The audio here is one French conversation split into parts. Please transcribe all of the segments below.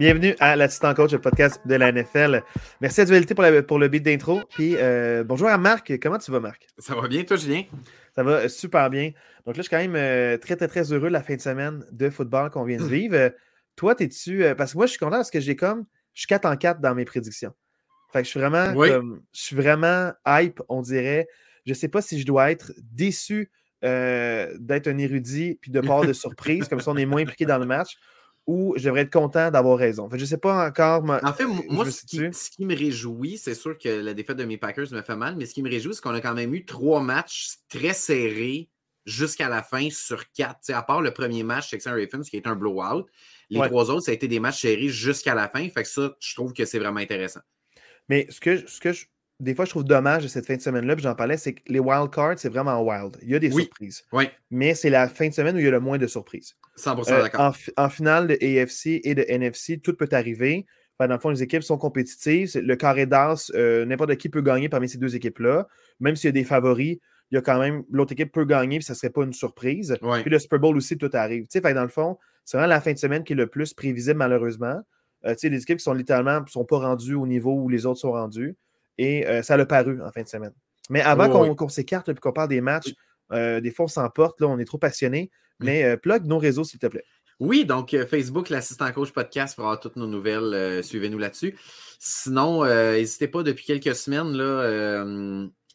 Bienvenue à l'Assistant Coach, le podcast de la NFL. Merci à Dualité pour, pour le beat d'intro. Puis euh, bonjour à Marc. Comment tu vas, Marc? Ça va bien, toi, Julien? Ça va super bien. Donc là, je suis quand même euh, très, très, très heureux de la fin de semaine de football qu'on vient de vivre. Euh, toi, es-tu. parce que moi, je suis content parce que j'ai comme. Je suis 4 en 4 dans mes prédictions. Fait que je suis vraiment comme, Je suis vraiment hype, on dirait. Je ne sais pas si je dois être déçu d'être un érudit puis de part de surprise, comme ça on est moins impliqué dans le match ou je devrais être content d'avoir raison. je ne sais pas encore. En fait, moi, ce qui, me réjouit, c'est sûr que la défaite de mes Packers me fait mal, mais ce qui me réjouit, c'est qu'on a quand même eu trois matchs très serrés jusqu'à la fin sur quatre. à part le premier match, Texan Ravens, qui est un blowout, les trois autres, ça a été des matchs serrés jusqu'à la fin. Fait que ça, je trouve que c'est vraiment intéressant. Mais ce que, ce que je, des fois, je trouve dommage de cette fin de semaine-là, puis j'en parlais, c'est que les wild cards, c'est vraiment wild. Il y a des surprises. Oui. Mais c'est la fin de semaine où il y a le moins de surprises. 100% euh, d'accord. En, finale de AFC et de NFC, tout peut arriver. dans le fond, les équipes sont compétitives. Le carré d'as, euh, n'importe qui peut gagner parmi ces deux équipes-là. Même s'il y a des favoris, il y a quand même l'autre équipe peut gagner, puis ça ne serait pas une surprise. Puis le Super Bowl aussi, tout arrive. Fait, dans le fond, c'est vraiment la fin de semaine qui est le plus prévisible, malheureusement. Euh, les équipes qui sont littéralement ne sont pas rendues au niveau où les autres sont rendus. Et ça l'a paru en fin de semaine. Mais avant qu'on s'écarte et qu'on parle des matchs, des fois on s'emporte, on est trop passionné. Mais euh, plug nos réseaux, s'il te plaît. Oui, donc euh, Facebook, l'assistant coach podcast pour avoir toutes nos nouvelles. Euh, suivez-nous là-dessus. Sinon, n'hésitez pas, depuis quelques semaines, là,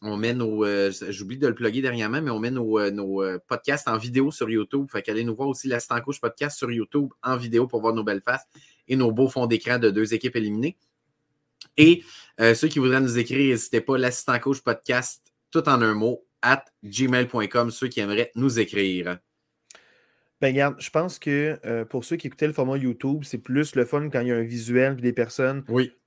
on met nos. J'oublie de le plugger dernièrement, mais on met nos, nos podcasts en vidéo sur YouTube. Fait qu'allez nous voir aussi l'assistant coach podcast sur YouTube en vidéo pour voir nos belles faces et nos beaux fonds d'écran de deux équipes éliminées. Et ceux qui voudraient nous écrire, n'hésitez pas, l'assistant coach podcast, tout en un mot, at gmail.com, ceux qui aimeraient nous écrire. Ben, regarde, je pense que euh, pour ceux qui écoutaient le format YouTube, c'est plus le fun quand il y a un visuel et des personnes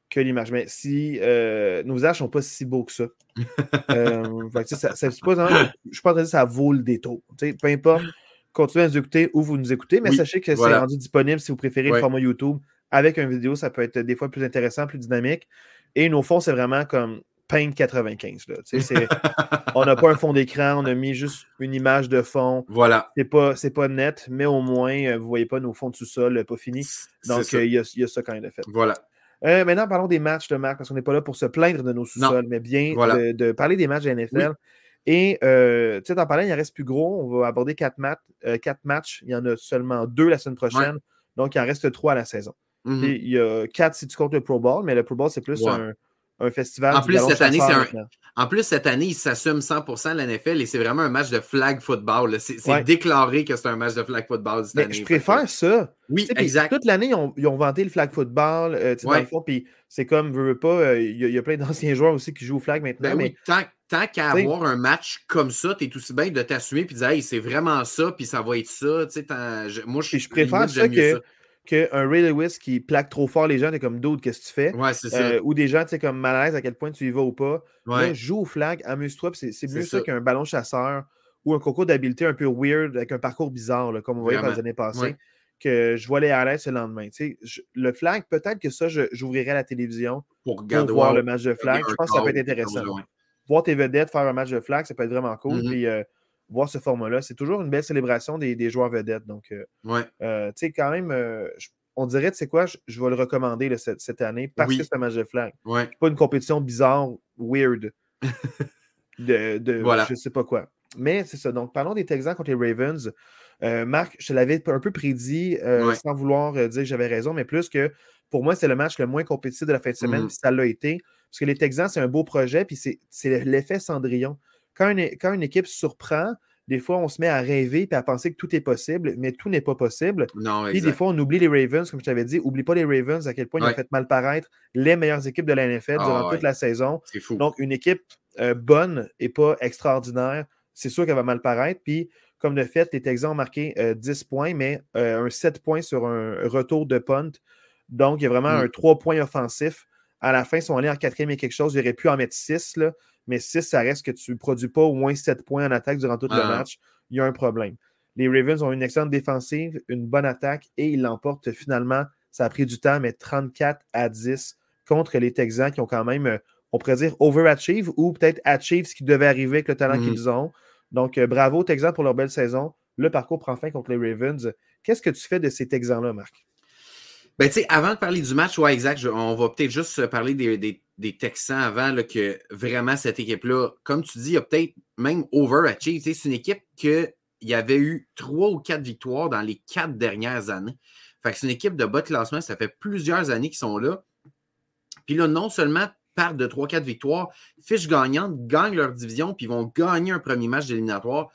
que l'image. Mais si euh, nos visages ne sont pas si beaux que ça, euh, ça, ça, pas, je suis pas en train de dire que ça vaut le détour. Peu importe, continuez à nous écouter où vous nous écoutez, mais sachez que c'est rendu disponible si vous préférez le format YouTube. Avec une vidéo, ça peut être des fois plus intéressant, plus dynamique. Et nos fonds, c'est vraiment comme Paint 95. on n'a pas un fond d'écran, on a mis juste une image de fond. Voilà. C'est pas, pas net, mais au moins, euh, vous ne voyez pas nos fonds de sous-sol euh, pas finis. Donc, euh, il y, a, y, a ça quand même de fait. Voilà. maintenant, parlons des matchs de marque, parce qu'on n'est pas là pour se plaindre de nos sous-sols, mais bien de, parler des matchs de NFL. Et, tu sais, en parlant, il en reste plus gros. On va aborder quatre, matchs. quatre matchs. Il y en a seulement deux la semaine prochaine. Donc, il en reste trois à la saison. Mm-hmm. Il y a quatre si tu comptes le Pro Bowl, mais le Pro Bowl, c'est plus un, un festival. En plus, cette année, En plus, cette année, il s'assume 100% la NFL et c'est vraiment un match de flag football. C'est déclaré que c'est un match de flag football cette année. Je préfère ça. Oui, exact. Toute l'année, ils, ont, vanté le flag football. Euh, puis c'est comme, veux, veux pas, euh, il y, a plein d'anciens joueurs aussi qui jouent au flag maintenant. Ben mais... tant, qu'à avoir un match comme ça, tu es aussi bien de t'assumer et de dire, hey, c'est vraiment ça, puis ça va être ça. Moi, je, je préfère ça que qu'un Ray Lewis qui plaque trop fort les gens, t'es comme d'autres, qu'est-ce que tu fais? Ouais, ça. Euh, ou des gens, tu sais, comme mal à l'aise à quel point tu y vas ou pas. Ouais. joue au flag, amuse-toi, c'est mieux ça, qu'un ballon chasseur ou un concours d'habileté un peu weird avec un parcours bizarre, comme on voyait dans les années passées, que je vois les à l'aise le lendemain. Le flag, peut-être que ça, j'ouvrirai la télévision pour, voir le match de flag. Je pense que ça peut être intéressant. Voir tes vedettes faire un match de flag, ça peut être vraiment cool. Mm-hmm. Puis, euh, voir ce format-là. C'est toujours une belle célébration des, joueurs vedettes. Donc, euh, ouais. Euh, tu sais, quand même, on dirait, tu sais quoi, je, vais le recommander cette, année parce que c'est un match de flag. Pas une compétition bizarre, weird. de, de voilà. je sais pas quoi. Mais c'est ça. Donc, parlons des Texans contre les Ravens. Marc, je te l'avais un peu prédit sans vouloir dire que j'avais raison, mais plus que pour moi, c'est le match le moins compétitif de la fin de semaine, mmh ça l'a été. Parce que les Texans, c'est un beau projet, puis c'est l'effet Cendrillon quand une, équipe surprend, des fois, on se met à rêver et à penser que tout est possible, mais tout n'est pas possible. Non, Et des fois, on oublie les Ravens, comme je t'avais dit. Oublie pas les Ravens, à quel point ils ont fait mal paraître les meilleures équipes de la NFL ah durant toute la saison. Fou. Donc, une équipe euh, bonne et pas extraordinaire, c'est sûr qu'elle va mal paraître. Puis, comme de fait, les Texans ont marqué 10 euh, points, mais euh, un 7 points sur un retour de punt. Donc, il y a vraiment mm. un 3 points offensif. À la fin, ils sont allés en quatrième et quelque chose. Ils auraient pu en mettre 6. Là mais si ça reste que tu ne produis pas au moins 7 points en attaque durant tout le ah. match, il y a un problème. Les Ravens ont une excellente défensive, une bonne attaque et ils l'emportent finalement. Ça a pris du temps, mais 34 à 10 contre les Texans qui ont quand même, on pourrait dire, overachieve ou peut-être achieve ce qui devait arriver avec le talent mm-hmm. qu'ils ont. Donc, bravo Texans pour leur belle saison. Le parcours prend fin contre les Ravens. Qu'est-ce que tu fais de ces Texans-là, Marc? Ben, avant de parler du match, ouais, exact, on va peut-être juste parler des, Texans avant, que vraiment cette équipe-là, comme tu dis, a peut-être même overachieved. C'est une équipe qu'il y avait eu trois ou quatre victoires dans les quatre dernières années. Fait que c'est une équipe de bas de classement, ça fait plusieurs années qu'ils sont là. Puis là, non seulement partent de 3-4 victoires, fiche gagnante, gagnent leur division, puis vont gagner un premier match d'éliminatoire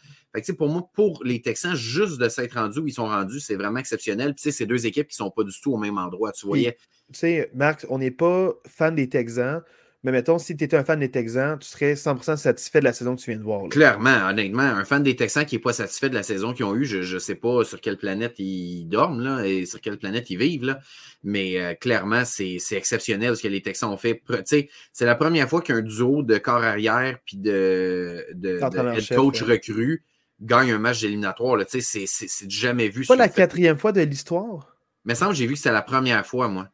pour moi, pour les Texans, juste de s'être rendus où ils sont rendus, c'est vraiment exceptionnel. Puis c'est deux équipes qui ne sont pas du tout au même endroit. Tu voyais. Tu sais, Marc, on n'est pas fan des Texans, mais mettons, si tu étais un fan des Texans, tu serais 100% satisfait de la saison que tu viens de voir. Clairement, honnêtement, un fan des Texans qui n'est pas satisfait de la saison qu'ils ont eue, je ne sais pas sur quelle planète ils dorment là, et sur quelle planète ils vivent. Là. Mais euh, clairement, c'est exceptionnel ce que les Texans ont fait. C'est la première fois qu'un duo de corps arrière puis de, de, head coach recru gagne un match d'éliminatoire. C'est jamais vu. Pas la quatrième fois de l'histoire? Mais semble j'ai vu que c'est la première fois, moi.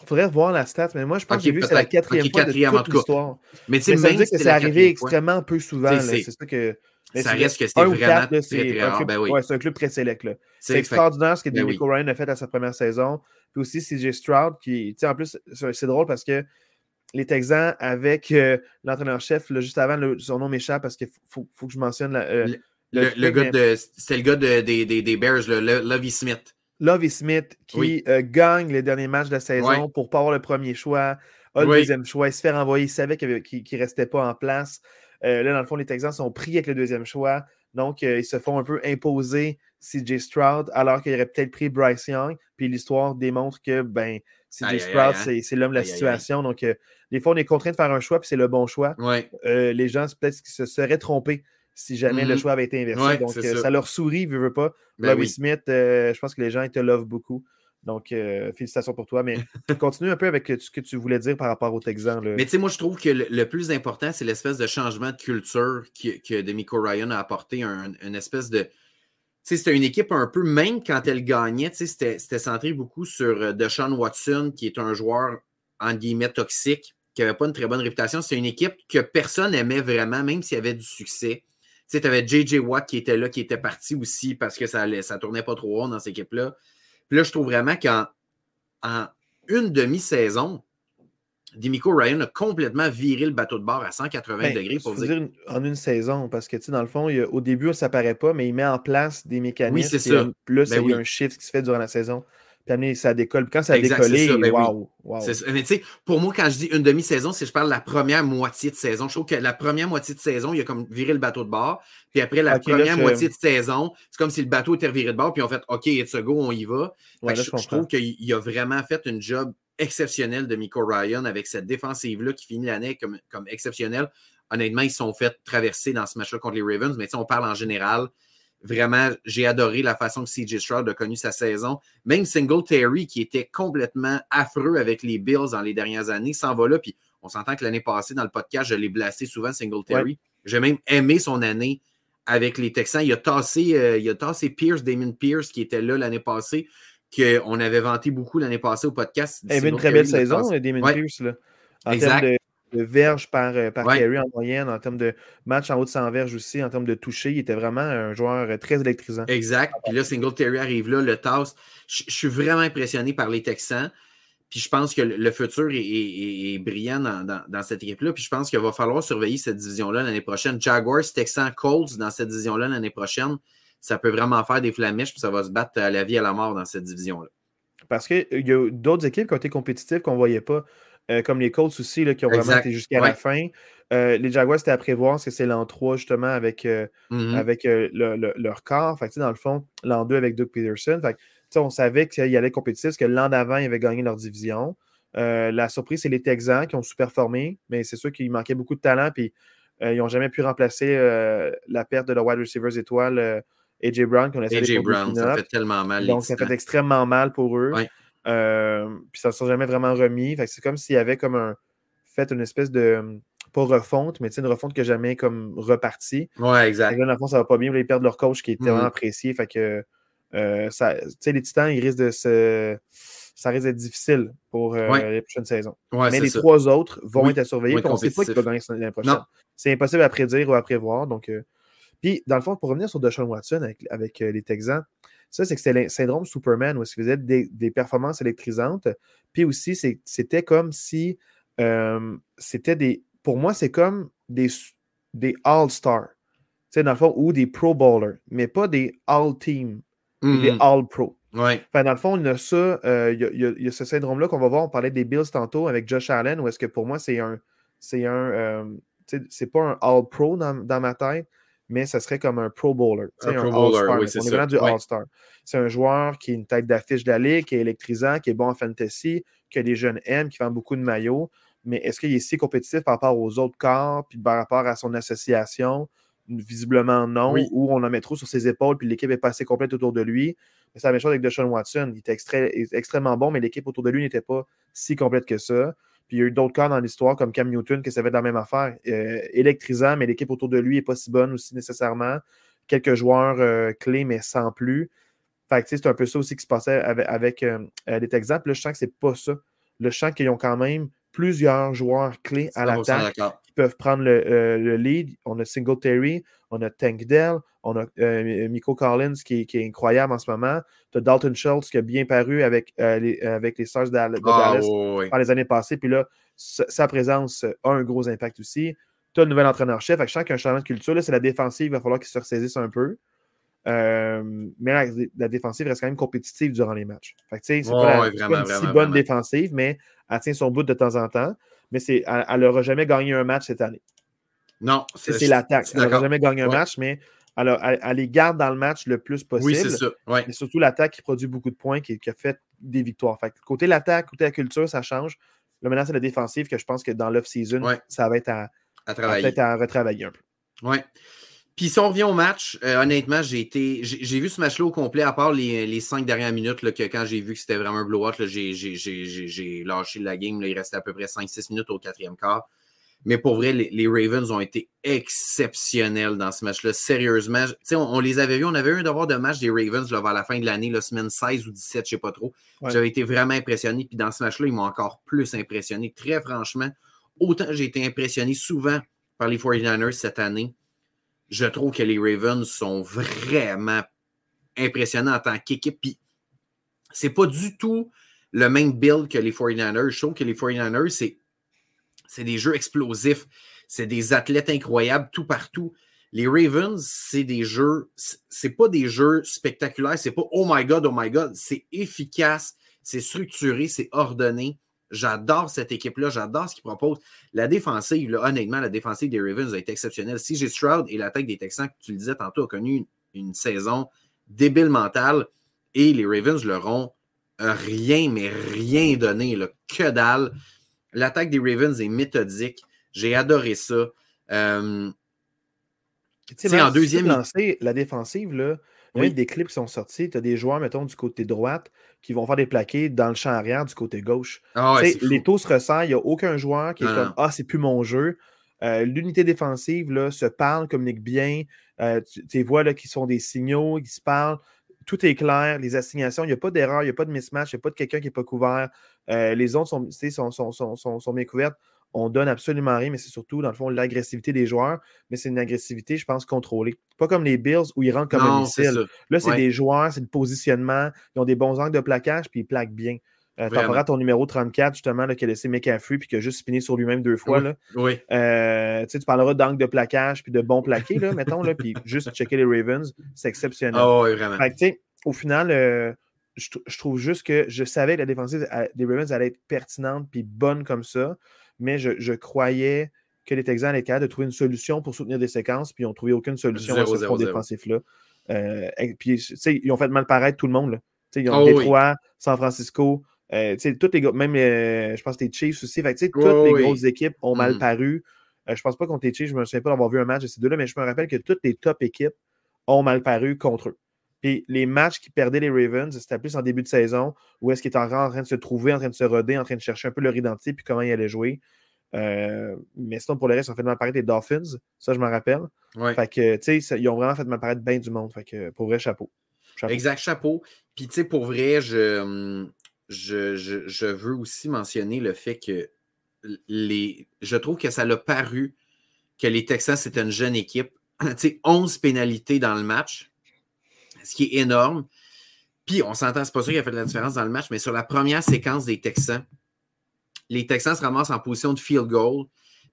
Il faudrait revoir la stat, mais moi, je pense que j'ai vu que c'est la quatrième fois de toute l'histoire. Mais, tu sais, que c'est arrivé extrêmement peu souvent. C'est ça que... ça reste que c'est vraiment très, très rare. Ben oui. c'est un club très sélect. C'est extraordinaire ce que ben Ryan a fait à sa première saison. Puis aussi CJ Stroud, qui, en plus, c'est drôle parce que les Texans avec euh, l'entraîneur-chef, juste avant, son nom m'échappe parce qu'il faut, que je mentionne euh, le, gars de. C'était le gars des, Bears, le, Lovey Smith. Lovey Smith qui euh, gagne les derniers matchs de la saison pour ne pas avoir le premier choix, a le deuxième choix, il se fait renvoyer, il savait qu'il ne restait pas en place. là, dans le fond, les Texans sont pris avec le deuxième choix. Donc, ils se font un peu imposer CJ Stroud alors qu'il aurait peut-être pris Bryce Young. Puis l'histoire démontre que ben, CJ Stroud, hein. c'est l'homme de la situation. Donc, des fois, on est contraint de faire un choix, puis c'est le bon choix. Euh, les gens, peut-être qu'ils se seraient trompés si jamais le mm-hmm. choix avait été inversé. Donc, euh, ça. leur sourit, veut, veut pas. Ben Smith, euh, je pense que les gens, ils te lovent beaucoup. Donc, félicitations pour toi. Mais continue un peu avec ce que tu voulais dire par rapport au Texan. Mais tu sais, moi, je trouve que le, plus important, c'est l'espèce de changement de culture que, que Demico Ryan a apporté, une espèce de. Tu sais, c'était une équipe un peu, même quand elle gagnait, c'était centré beaucoup sur Deshaun Watson, qui est un joueur, en guillemets, toxique, qui n'avait pas une très bonne réputation. C'est une équipe que personne n'aimait vraiment, même s'il y avait du succès. Tu sais, tu avais JJ Watt qui était là, qui était parti aussi parce que ça ne ça tournait pas trop haut dans cette équipe-là. Puis là, je trouve vraiment qu'en en une demi-saison, Dimico Ryan a complètement viré le bateau de bord à 180 ben, degrés pour dire... En une saison, parce que tu sais, dans le fond, au début, ça paraît pas, mais il met en place des mécanismes. Oui, c'est ça. Plus, ben il y a un shift qui se fait durant la saison ça décolle. Quand ça a décollé, ben wow, Mais tu sais, pour moi, quand je dis une demi-saison, c'est je parle de la première moitié de saison. Je trouve que la première moitié de saison, il a comme viré le bateau de bord. Puis après la première moitié de saison, c'est comme si le bateau était viré de bord. Puis on fait OK, it's a go, on y va. je, trouve qu'il a vraiment fait une job exceptionnel de Miko Ryan avec cette défensive-là qui finit l'année comme, comme exceptionnelle. Honnêtement, ils sont fait traverser dans ce match-là contre les Ravens, mais on parle en général. Vraiment, j'ai adoré la façon que CJ Stroud a connu sa saison. Même Single Terry, qui était complètement affreux avec les Bills dans les dernières années, s'en va là. Puis on s'entend que l'année passée, dans le podcast, je l'ai blasté souvent, Single Terry. J'ai même aimé son année avec les Texans. Il a tassé, euh, il a tassé Pierce, Damon Pierce, qui était là l'année passée, qu'on avait vanté beaucoup l'année passée au podcast. Il avait une très belle saison, Damon Pierce. Là. exact de verges par, euh, par carry en moyenne, en termes de match en haut de 100 verges aussi, en termes de toucher. Il était vraiment un joueur euh, très électrisant. Exact. Puis là, Single Terry arrive là, le tasse. Je, suis vraiment impressionné par les Texans. Puis je pense que le futur est, brillant dans, cette équipe-là. Puis je pense qu'il va falloir surveiller cette division-là l'année prochaine. Jaguars, Texans, Colts dans cette division-là l'année prochaine, ça peut vraiment faire des flamèches, puis ça va se battre à la vie et à la mort dans cette division-là. Parce qu'il y a d'autres équipes qui ont été compétitives qu'on ne voyait pas. Euh, comme les Colts aussi, là, qui ont vraiment été jusqu'à la fin. Euh, les Jaguars, c'était à prévoir parce que c'est l'an 3 justement avec, euh, mm-hmm. avec leur corps. Fait dans le fond, l'an 2 avec Doug Peterson. Fait on savait qu'il allait compétitif parce que l'an d'avant, ils avaient gagné leur division. la surprise, c'est les Texans qui ont sous-performé, mais c'est sûr qu'il manquait beaucoup de talent. Puis ils n'ont jamais pu remplacer la perte de leur wide receivers étoile. AJ Brown, qu'on a AJ Brown, ça fait tellement mal. Donc, ça fait extrêmement mal pour eux. Euh, puis ça ne s'est jamais vraiment remis. c'est comme s'il y avait comme un fait une espèce de pas refonte, mais une refonte que jamais comme reparti. Ouais, exact. là, dans le fond, ça va pas bien. Ils perdent leur coach qui est tellement mm-hmm. apprécié. Fait que euh, ça, les Titans, ils risquent de se, ça risque d'être difficile pour euh, les prochaines saisons. mais les trois autres vont être à surveiller. on ne sait pas qui va gagner l'année prochaine. C'est impossible à prédire ou à prévoir. Donc, Puis, dans le fond, pour revenir sur Deshaun Watson avec, les Texans, ça, c'est que c'était le syndrome Superman où il faisait des, des, performances électrisantes. Puis aussi, c'était comme si c'était des. Pour moi, c'est comme des, des All-Stars. Dans le fond, ou des Pro Bowlers, mais pas des All-Team, des mm-hmm. All-Pro. Ouais. dans le fond, il y a ça, euh, il, y a, ce syndrome-là qu'on va voir. On parlait des Bills tantôt avec Josh Allen, où est-ce que pour moi, c'est un. C'est un. Euh, c'est pas un All-Pro dans, ma tête, mais ça serait comme un Pro Bowler. Un, Pro Bowler, oui, c'est On est vraiment du All-Star. C'est un joueur qui est une tête d'affiche de la ligue, qui est électrisant, qui est bon en fantasy, que les jeunes aiment, qui vend beaucoup de maillots. Mais est-ce qu'il est si compétitif par rapport aux autres corps, puis par rapport à son association? Visiblement non, ou on en met trop sur ses épaules, puis l'équipe est pas assez complète autour de lui. C'est la même chose avec Deshaun Watson. Il était extrêmement bon, mais l'équipe autour de lui n'était pas si complète que ça. Puis il y a eu d'autres cas dans l'histoire, comme Cam Newton, qui savait de la même affaire. Euh, électrisant, mais l'équipe autour de lui n'est pas si bonne aussi nécessairement. Quelques joueurs euh, clés, mais sans plus. Fait c'est un peu ça aussi qui se passait avec, euh, les Texans. Puis là, je sens que c'est pas ça. Le je sens qu'ils ont quand même plusieurs joueurs clés à l'attaque qui peuvent prendre le, lead. On a Singletary, on a Tank Dell, on a euh, Miko Collins qui, est incroyable en ce moment. Tu as Dalton Schultz qui a bien paru avec, euh, les, avec les Stars de, ah, Dallas par les années passées. Puis là, sa présence a un gros impact aussi. Tu as le nouvel entraîneur-chef. Je sens qu'un changement de culture, c'est la défensive. Il va falloir qu'il se ressaisisse un peu. Euh, mais la, défensive reste quand même compétitive durant les matchs. c'est pas, une si bonne défensive, mais elle tient son bout de temps en temps. Mais elle n'aura jamais gagné un match cette année. Non, c'est l'attaque. Elle n'aura jamais gagné un match, mais alors, elle, les garde dans le match le plus possible. Oui, c'est ça. Mais surtout l'attaque qui produit beaucoup de points, qui, a fait des victoires. Fait côté l'attaque, côté la culture, ça change. Là, maintenant, c'est la défensive que je pense que dans l'off-season, ça va être à, à, à retravailler un peu. Oui. Puis si on revient au match, euh, honnêtement, j'ai été. J'ai vu ce match-là au complet, à part les, cinq dernières minutes, que quand j'ai vu que c'était vraiment un blowout, j'ai lâché la game. il restait à peu près 5-6 minutes au quatrième quart. Mais pour vrai, les, Ravens ont été exceptionnels dans ce match-là. Sérieusement, on, on, les avait vus. On avait eu un devoir de match des Ravens là, vers la fin de l'année, la semaine 16 ou 17, je ne sais pas trop. J'avais été vraiment impressionné. Puis dans ce match-là, ils m'ont encore plus impressionné. Très franchement, autant j'ai été impressionné souvent par les 49ers cette année, je trouve que les Ravens sont vraiment impressionnants en tant qu'équipe. Puis c'est pas du tout le même build que les 49ers. Je trouve que les 49ers, c'est c'est des jeux explosifs. C'est des athlètes incroyables tout partout. Les Ravens, c'est des jeux, c'est pas des jeux spectaculaires, c'est pas oh my god, oh my god, c'est efficace, c'est structuré, c'est ordonné. J'adore cette équipe-là, j'adore ce qu'ils proposent. La défensive, honnêtement, la défensive des Ravens a été exceptionnelle. Si j'ai Stroud et l'attaque des Texans, que tu le disais tantôt, a connu une, saison débile mentale et les Ravens leur ont rien, mais rien donné, que dalle. L'attaque des Ravens est méthodique. J'ai adoré ça. Euh, en deuxième. Lancé, la défensive, là, il y a des clips qui sont sortis. Tu as des joueurs, mettons, du côté droite qui vont faire des plaqués dans le champ arrière du côté gauche. Ah les taux se ressentent. Il n'y a aucun joueur qui est comme Ah, c'est plus mon jeu. Euh, l'unité défensive là, se parle, communique bien. Euh, tu, tu vois là, qui sont des signaux, qui se parlent tout est clair, les assignations, il n'y a pas d'erreur, il n'y a pas de mismatch, il n'y a pas de quelqu'un qui n'est pas couvert. Euh, les zones sont, sont, bien couvertes. On donne absolument rien, mais c'est surtout, dans le fond, l'agressivité des joueurs. Mais c'est une agressivité, je pense, contrôlée. Pas comme les Bills où ils rentrent comme un missile. Là, c'est des joueurs, c'est le positionnement. Ils ont des bons angles de plaquage, puis ils plaquent bien. Euh, à ton numéro 34, justement, là, qui a laissé McAfee puis qui a juste spiné sur lui-même deux fois. Là. Oui. Euh, tu parleras d'angle de plaquage puis de bons plaqués, là, mettons, là, puis juste checker les Ravens, c'est exceptionnel. Oh, oui, vraiment. au final, euh, je, trouve juste que je savais que la défensive des Ravens allait être pertinente puis bonne comme ça, mais je, croyais que les Texans allaient être capables de trouver une solution pour soutenir des séquences, puis ils n'ont trouvé aucune solution à ce front défensif-là. puis, ils ont fait mal paraître tout le monde. Là. Ils ont oh, Détroit, San Francisco, euh, toutes les même euh, je pense que les Chiefs aussi. Fait, toutes les grosses équipes ont mal mm. paru. Euh, je pense pas contre les Chiefs, je me souviens pas d'avoir vu un match de ces deux-là, mais je me rappelle que toutes les top équipes ont mal paru contre eux. Puis les matchs qui perdaient les Ravens, c'était plus en début de saison, où est-ce qu'ils étaient en train de se trouver, en train de se roder, en train de chercher un peu leur identité, puis comment ils allaient jouer. mais sinon, pour le reste, ils ont fait mal paraître les Dolphins. Ça, je m'en rappelle. Fait que, tu sais, ils ont vraiment fait mal paraître bien du monde. Fait que, pour vrai, chapeau. chapeau. Exact, chapeau. Puis, tu sais, pour vrai, je, je, veux aussi mentionner le fait que je trouve que ça l'a paru que les Texans, c'est une jeune équipe. 11 pénalités dans le match, ce qui est énorme. Puis, on s'entend, c'est pas sûr qu'il a fait la différence dans le match, mais sur la première séquence des Texans, les Texans se ramassent en position de field goal,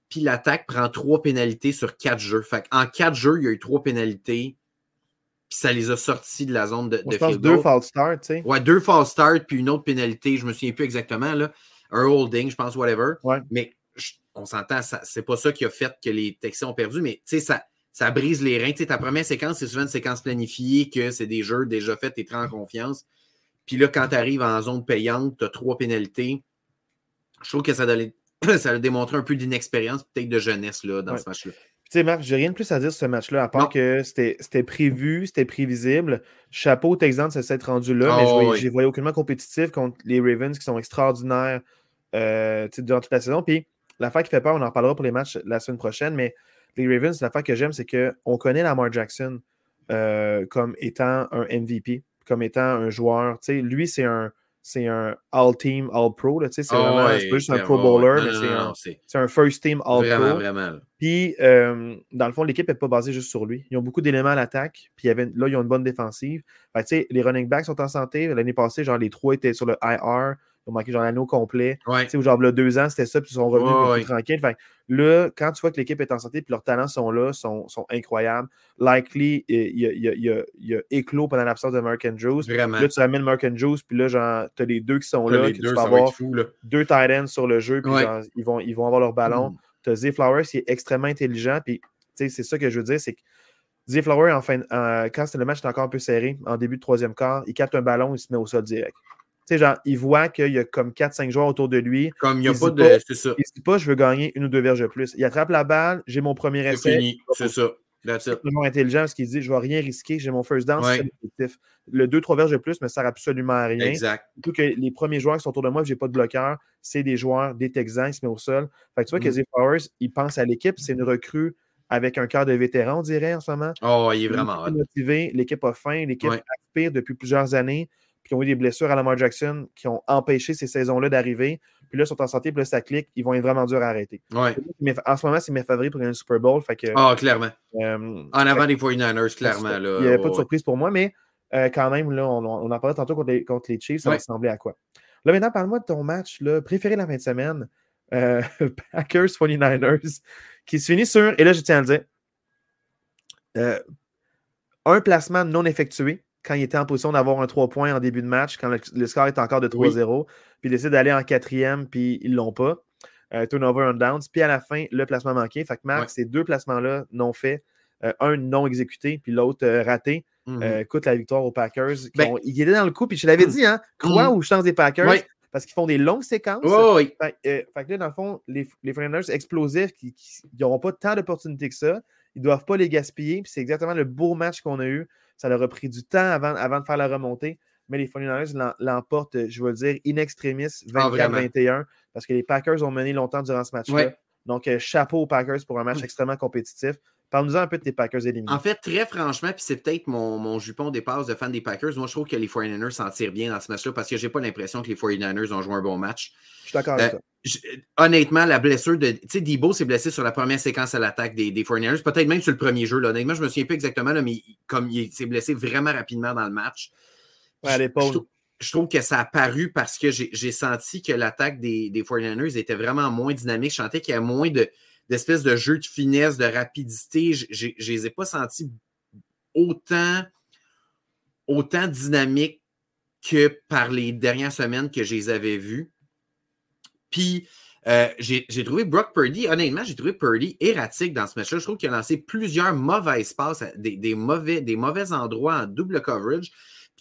puis l'attaque prend trois pénalités sur quatre jeux. En quatre jeux, il y a eu trois pénalités, puis ça les a sortis de la zone de, je pense deux false start, tu sais. Ouais, deux false start, puis une autre pénalité, je me souviens plus exactement, là. Un holding, je pense, whatever. Mais on s'entend, c'est pas ça qui a fait que les Texans ont perdu, mais tu sais, ça, ça brise les reins. Tu sais, ta première séquence, c'est souvent une séquence planifiée, que c'est des jeux déjà faits, tu es très en confiance. Puis là, quand tu arrives en zone payante, tu as trois pénalités. Je trouve que ça, ça a démontré un peu d'inexpérience, peut-être de jeunesse là, dans ce match-là. Tu sais, Marc, j'ai rien de plus à dire sur ce match-là, à part que c'était prévu, c'était prévisible. Chapeau aux Texans de s'être rendu là, mais je ne voyais aucunement compétitif contre les Ravens qui sont extraordinaires euh, durant toute la saison. Puis l'affaire qui fait peur, on en reparlera pour les matchs la semaine prochaine, mais les Ravens, l'affaire que j'aime, c'est qu'on connaît Lamar Jackson euh, comme étant un MVP, comme étant un joueur. Tu sais, lui, c'est un c'est un All-Team, All-Pro. C'est oh, vraiment pas juste un Pro Bowler, mais c'est un, First Team All-Pro. Vraiment, vraiment. Puis, euh, dans le fond, l'équipe n'est pas basée juste sur lui. Ils ont beaucoup d'éléments à l'attaque. Puis, là, ils ont une bonne défensive. Fait, les running backs sont en santé. L'année passée, genre, les trois étaient sur le IR. Ils ont manqué genre l'anneau complet. Ouais. Genre, là, deux ans, c'était ça, puis ils sont revenus tranquilles. Fait, là, quand tu vois que l'équipe est en santé, puis leurs talents sont là, sont, sont incroyables. Likely, il y a, y a, y a éclos pendant l'absence de Mark Andrews. Vraiment. Là, tu ramènes Mark Andrews, puis là, genre, tu as les deux qui sont là. Les deux, tu vas avoir fou, là. deux tight ends sur le jeu, puis genre, ils, vont, ils vont avoir leur ballon. Mm. Tu as Z Flowers qui est extrêmement intelligent, puis c'est ça que je veux dire, c'est que Z Flower, en fin, quand le match est encore un peu serré, en début de troisième quart, il capte un ballon, il se met au sol direct sais, genre, il voit qu'il y a comme 4-5 joueurs autour de lui. Comme il n'y a pas de. C'est ça. Il ne dit pas, je veux gagner une ou deux verges de plus. Il attrape la balle, j'ai mon premier essai. C'est fini, c'est ça. C'est vraiment intelligent parce qu'il dit je ne vais rien risquer, j'ai mon first down, c'est l'objectif. Le 2-3 verges de plus ne sert absolument à rien. Exact. Tout que les premiers joueurs qui sont autour de moi, je n'ai pas de bloqueur, c'est des joueurs, des Texans, ils se mettent au sol. Fait que tu vois que mm. Flowers, il pense à l'équipe, c'est une recrue avec un cœur de vétéran, on dirait en ce moment. Oh, il est vraiment motivé, l'équipe a faim, l'équipe aspire depuis plusieurs années qui ont eu des blessures à Lamar Jackson, qui ont empêché ces saisons-là d'arriver. Puis là, ils sont en santé, puis là, ça clique, ils vont être vraiment durs à arrêter. Ouais. Mais en ce moment, c'est mes favoris pour gagner le Super Bowl. Ah, clairement. Euh, en avant des 49ers, clairement. Là, il n'y avait pas de surprise pour moi, mais euh, quand même, là, on, en parlait tantôt contre les, contre les Chiefs, ça ressemblait à quoi? Là, maintenant, parle-moi de ton match là, préféré la fin de semaine. Euh, Packers 49ers, qui se finit sur, et là, je tiens à le dire, un placement non effectué quand il était en position d'avoir un 3 points en début de match, quand le, score est encore de 3-0, puis il décide d'aller en quatrième, puis ils ne l'ont pas. Euh, turnover on downs. Puis à la fin, le placement manqué. Fait que Marc, ces deux placements-là non faits, euh, un non exécuté, puis l'autre euh, raté, mm coûte la victoire aux Packers. Ben il était dans le coup, puis je l'avais dit, hein, crois mm-hmm. ou chance des Packers. Parce qu'ils font des longues séquences. fait, que là, dans le fond, les, les explosifs, qui n'auront pas tant d'opportunités que ça, ils ne doivent pas les gaspiller. Puis c'est exactement le beau match qu'on a eu. Ça leur a pris du temps avant, avant de faire la remontée. Mais les 49ers l'emportent, je veux dire, in extremis 24-21 ah, parce que les Packers ont mené longtemps durant ce match-là. Donc, euh, chapeau aux Packers pour un match extrêmement compétitif. Parle-nous un peu de tes Packers éliminés. En fait, très franchement, puis c'est peut-être mon, mon, jupon des passes de fan des Packers. Moi, je trouve que les 49ers s'en tirent bien dans ce match-là parce que j'ai pas l'impression que les 49ers ont joué un bon match. Je suis d'accord avec ça. Euh, honnêtement, la blessure de. Tu sais, Debo s'est blessé sur la première séquence à l'attaque des, des 49ers, peut-être même sur le premier jeu. Là. Honnêtement, je me souviens plus exactement, là, mais comme il s'est blessé vraiment rapidement dans le match. Ouais, à l'épaule je trouve que ça a paru parce que j'ai senti que l'attaque des, des 49ers était vraiment moins dynamique. Je sentais qu'il y a moins de, d'espèces de jeux de finesse, de rapidité. Je ne les ai pas sentis autant, autant dynamiques que par les dernières semaines que je les avais vus. Puis, euh, j'ai trouvé Brock Purdy, honnêtement, j'ai trouvé Purdy erratique dans ce match-là. Je trouve qu'il a lancé plusieurs mauvais passes, des, mauvais, endroits en double coverage.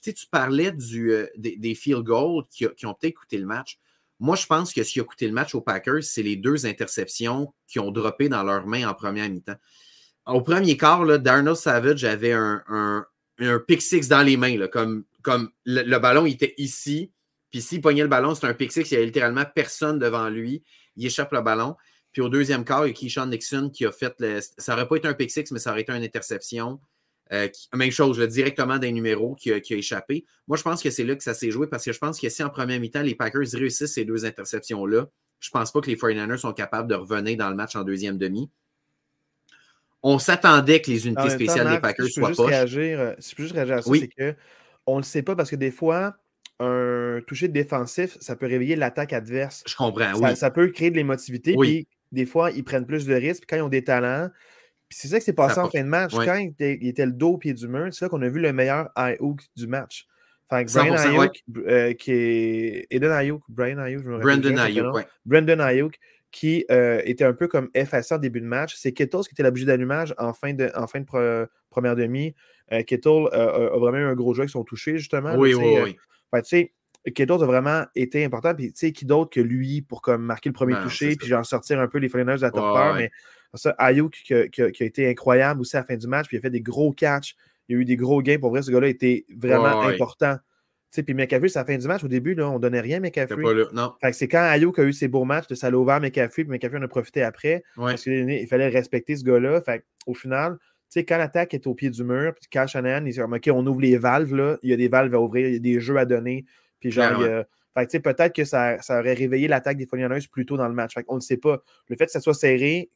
Puis, tu parlais euh, des, field goals qui, qui ont peut-être coûté le match. Moi, je pense que ce qui a coûté le match aux Packers, c'est les deux interceptions qui ont droppé dans leurs mains en première mi-temps. Au premier quart, là, Darnell Savage avait un, un, pick six dans les mains, comme, comme le, ballon était ici. Puis s'il pognait le ballon, c'est un pick six, il n'y avait littéralement personne devant lui. Il échappe le ballon. Puis au deuxième quart, il y a Keyshawn Nixon qui a fait. Ça n'aurait pas été un pick six, mais ça aurait été une interception. Euh, même chose, directement d'un numéro qui a, échappé. Moi, je pense que c'est là que ça s'est joué parce que je pense que si en première mi-temps, les Packers réussissent ces deux interceptions-là, je ne pense pas que les 49ers sont capables de revenir dans le match en deuxième demi. On s'attendait que les unités spéciales des Packers soient pas. Si je peux juste réagir à ça, c'est qu'on ne le sait pas parce que des fois, un toucher défensif, ça peut réveiller l'attaque adverse. Je comprends, ça, oui. Ça peut créer de l'émotivité. Puis des fois, ils prennent plus de risques. Quand ils ont des talents, c'est ça qui s'est passé en fin de match. Quand il était, le dos au pied du mur, c'est là qu'on a vu le meilleur high hook du match. Fait Brian Ayuk, euh, qui est Eden Ayuk, Brian Ayuk, je me Brandon Ayuk, ouais. Brandon Ayuk, qui euh, était un peu comme effacé en début de match. C'est Kittles qui était l'objet d'allumage en fin de, en fin de première demi. Euh, Kittles a vraiment eu un gros jeu avec son touché, justement. Oui, oui, oui. Fait, tu sais, Kittles a vraiment été important. Puis, tu sais, qui d'autre que lui pour comme marquer le premier ben, touché, puis genre sortir un peu les Fliners de la top peur. Mais ça, Ayuk qui, a été incroyable aussi à la fin du match, puis il a fait des gros catchs. Il y a eu des gros gains. Pour vrai, ce gars-là était vraiment important. Puis McCaffrey, c'est la fin du match. Au début, là, on donnait rien à McCaffrey. c'est quand Ayuk a eu ses beaux matchs, ça l'a ouvert McCaffrey, puis McCaffrey en a profité après. Parce qu'il fallait respecter ce gars-là. au final, quand l'attaque est au pied du mur, puis quand Shanahan, il dit OK, on ouvre les valves, là, il y a des valves à ouvrir, il y a des jeux à donner. Puis genre, peut-être que ça, ça, aurait réveillé l'attaque des 49 plus tôt dans le match. on ne sait pas. Le fait que ça soit serré,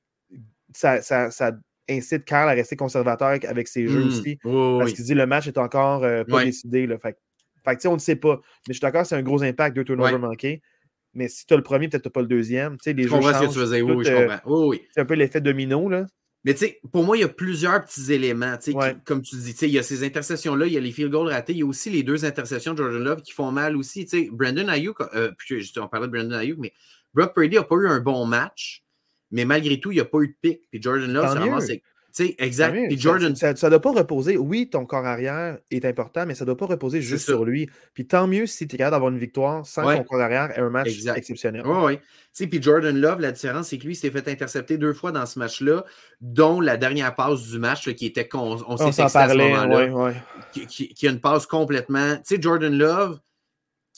ça, ça, ça incite Carl à rester conservateur avec ses jeux mmh. aussi. parce qu'il dit le match est encore euh, pas décidé. Là. Fait, fait on ne sait pas. Mais je suis d'accord, c'est un gros impact, deux turnovers manqués. Mais si tu as le premier, peut-être tu n'as pas le deuxième. les je comprends ce que tu faisais. Oui, je euh, comprends. Oui, C'est un peu l'effet domino. Là. Mais tu sais, pour moi, il y a plusieurs petits éléments. comme tu dis, il y a ces intercessions là il y a les field goals ratés, il y a aussi les deux interceptions de Jordan Love qui font mal aussi. Brandon Ayuk, euh, on parlait de Brandon Ayuk, mais Brock Purdy n'a pas eu un bon match, mais malgré tout, il n'y a pas eu de pic. Puis Jordan Love, ça ramasse exact. Jordan... Ça ne doit pas reposer. Oui, ton corps arrière est important, mais ça ne doit pas reposer juste sur lui. Puis tant mieux si tu es capable d'avoir une victoire sans ton corps arrière et un match exceptionnel. Oui, oui. Puis Jordan Love, la différence, c'est que lui, s'est fait intercepter deux fois dans ce match-là, dont la dernière passe du match qui était. On, on, on s'est à ce moment-là. Qui, qui, a une passe complètement. Tu sais, Jordan Love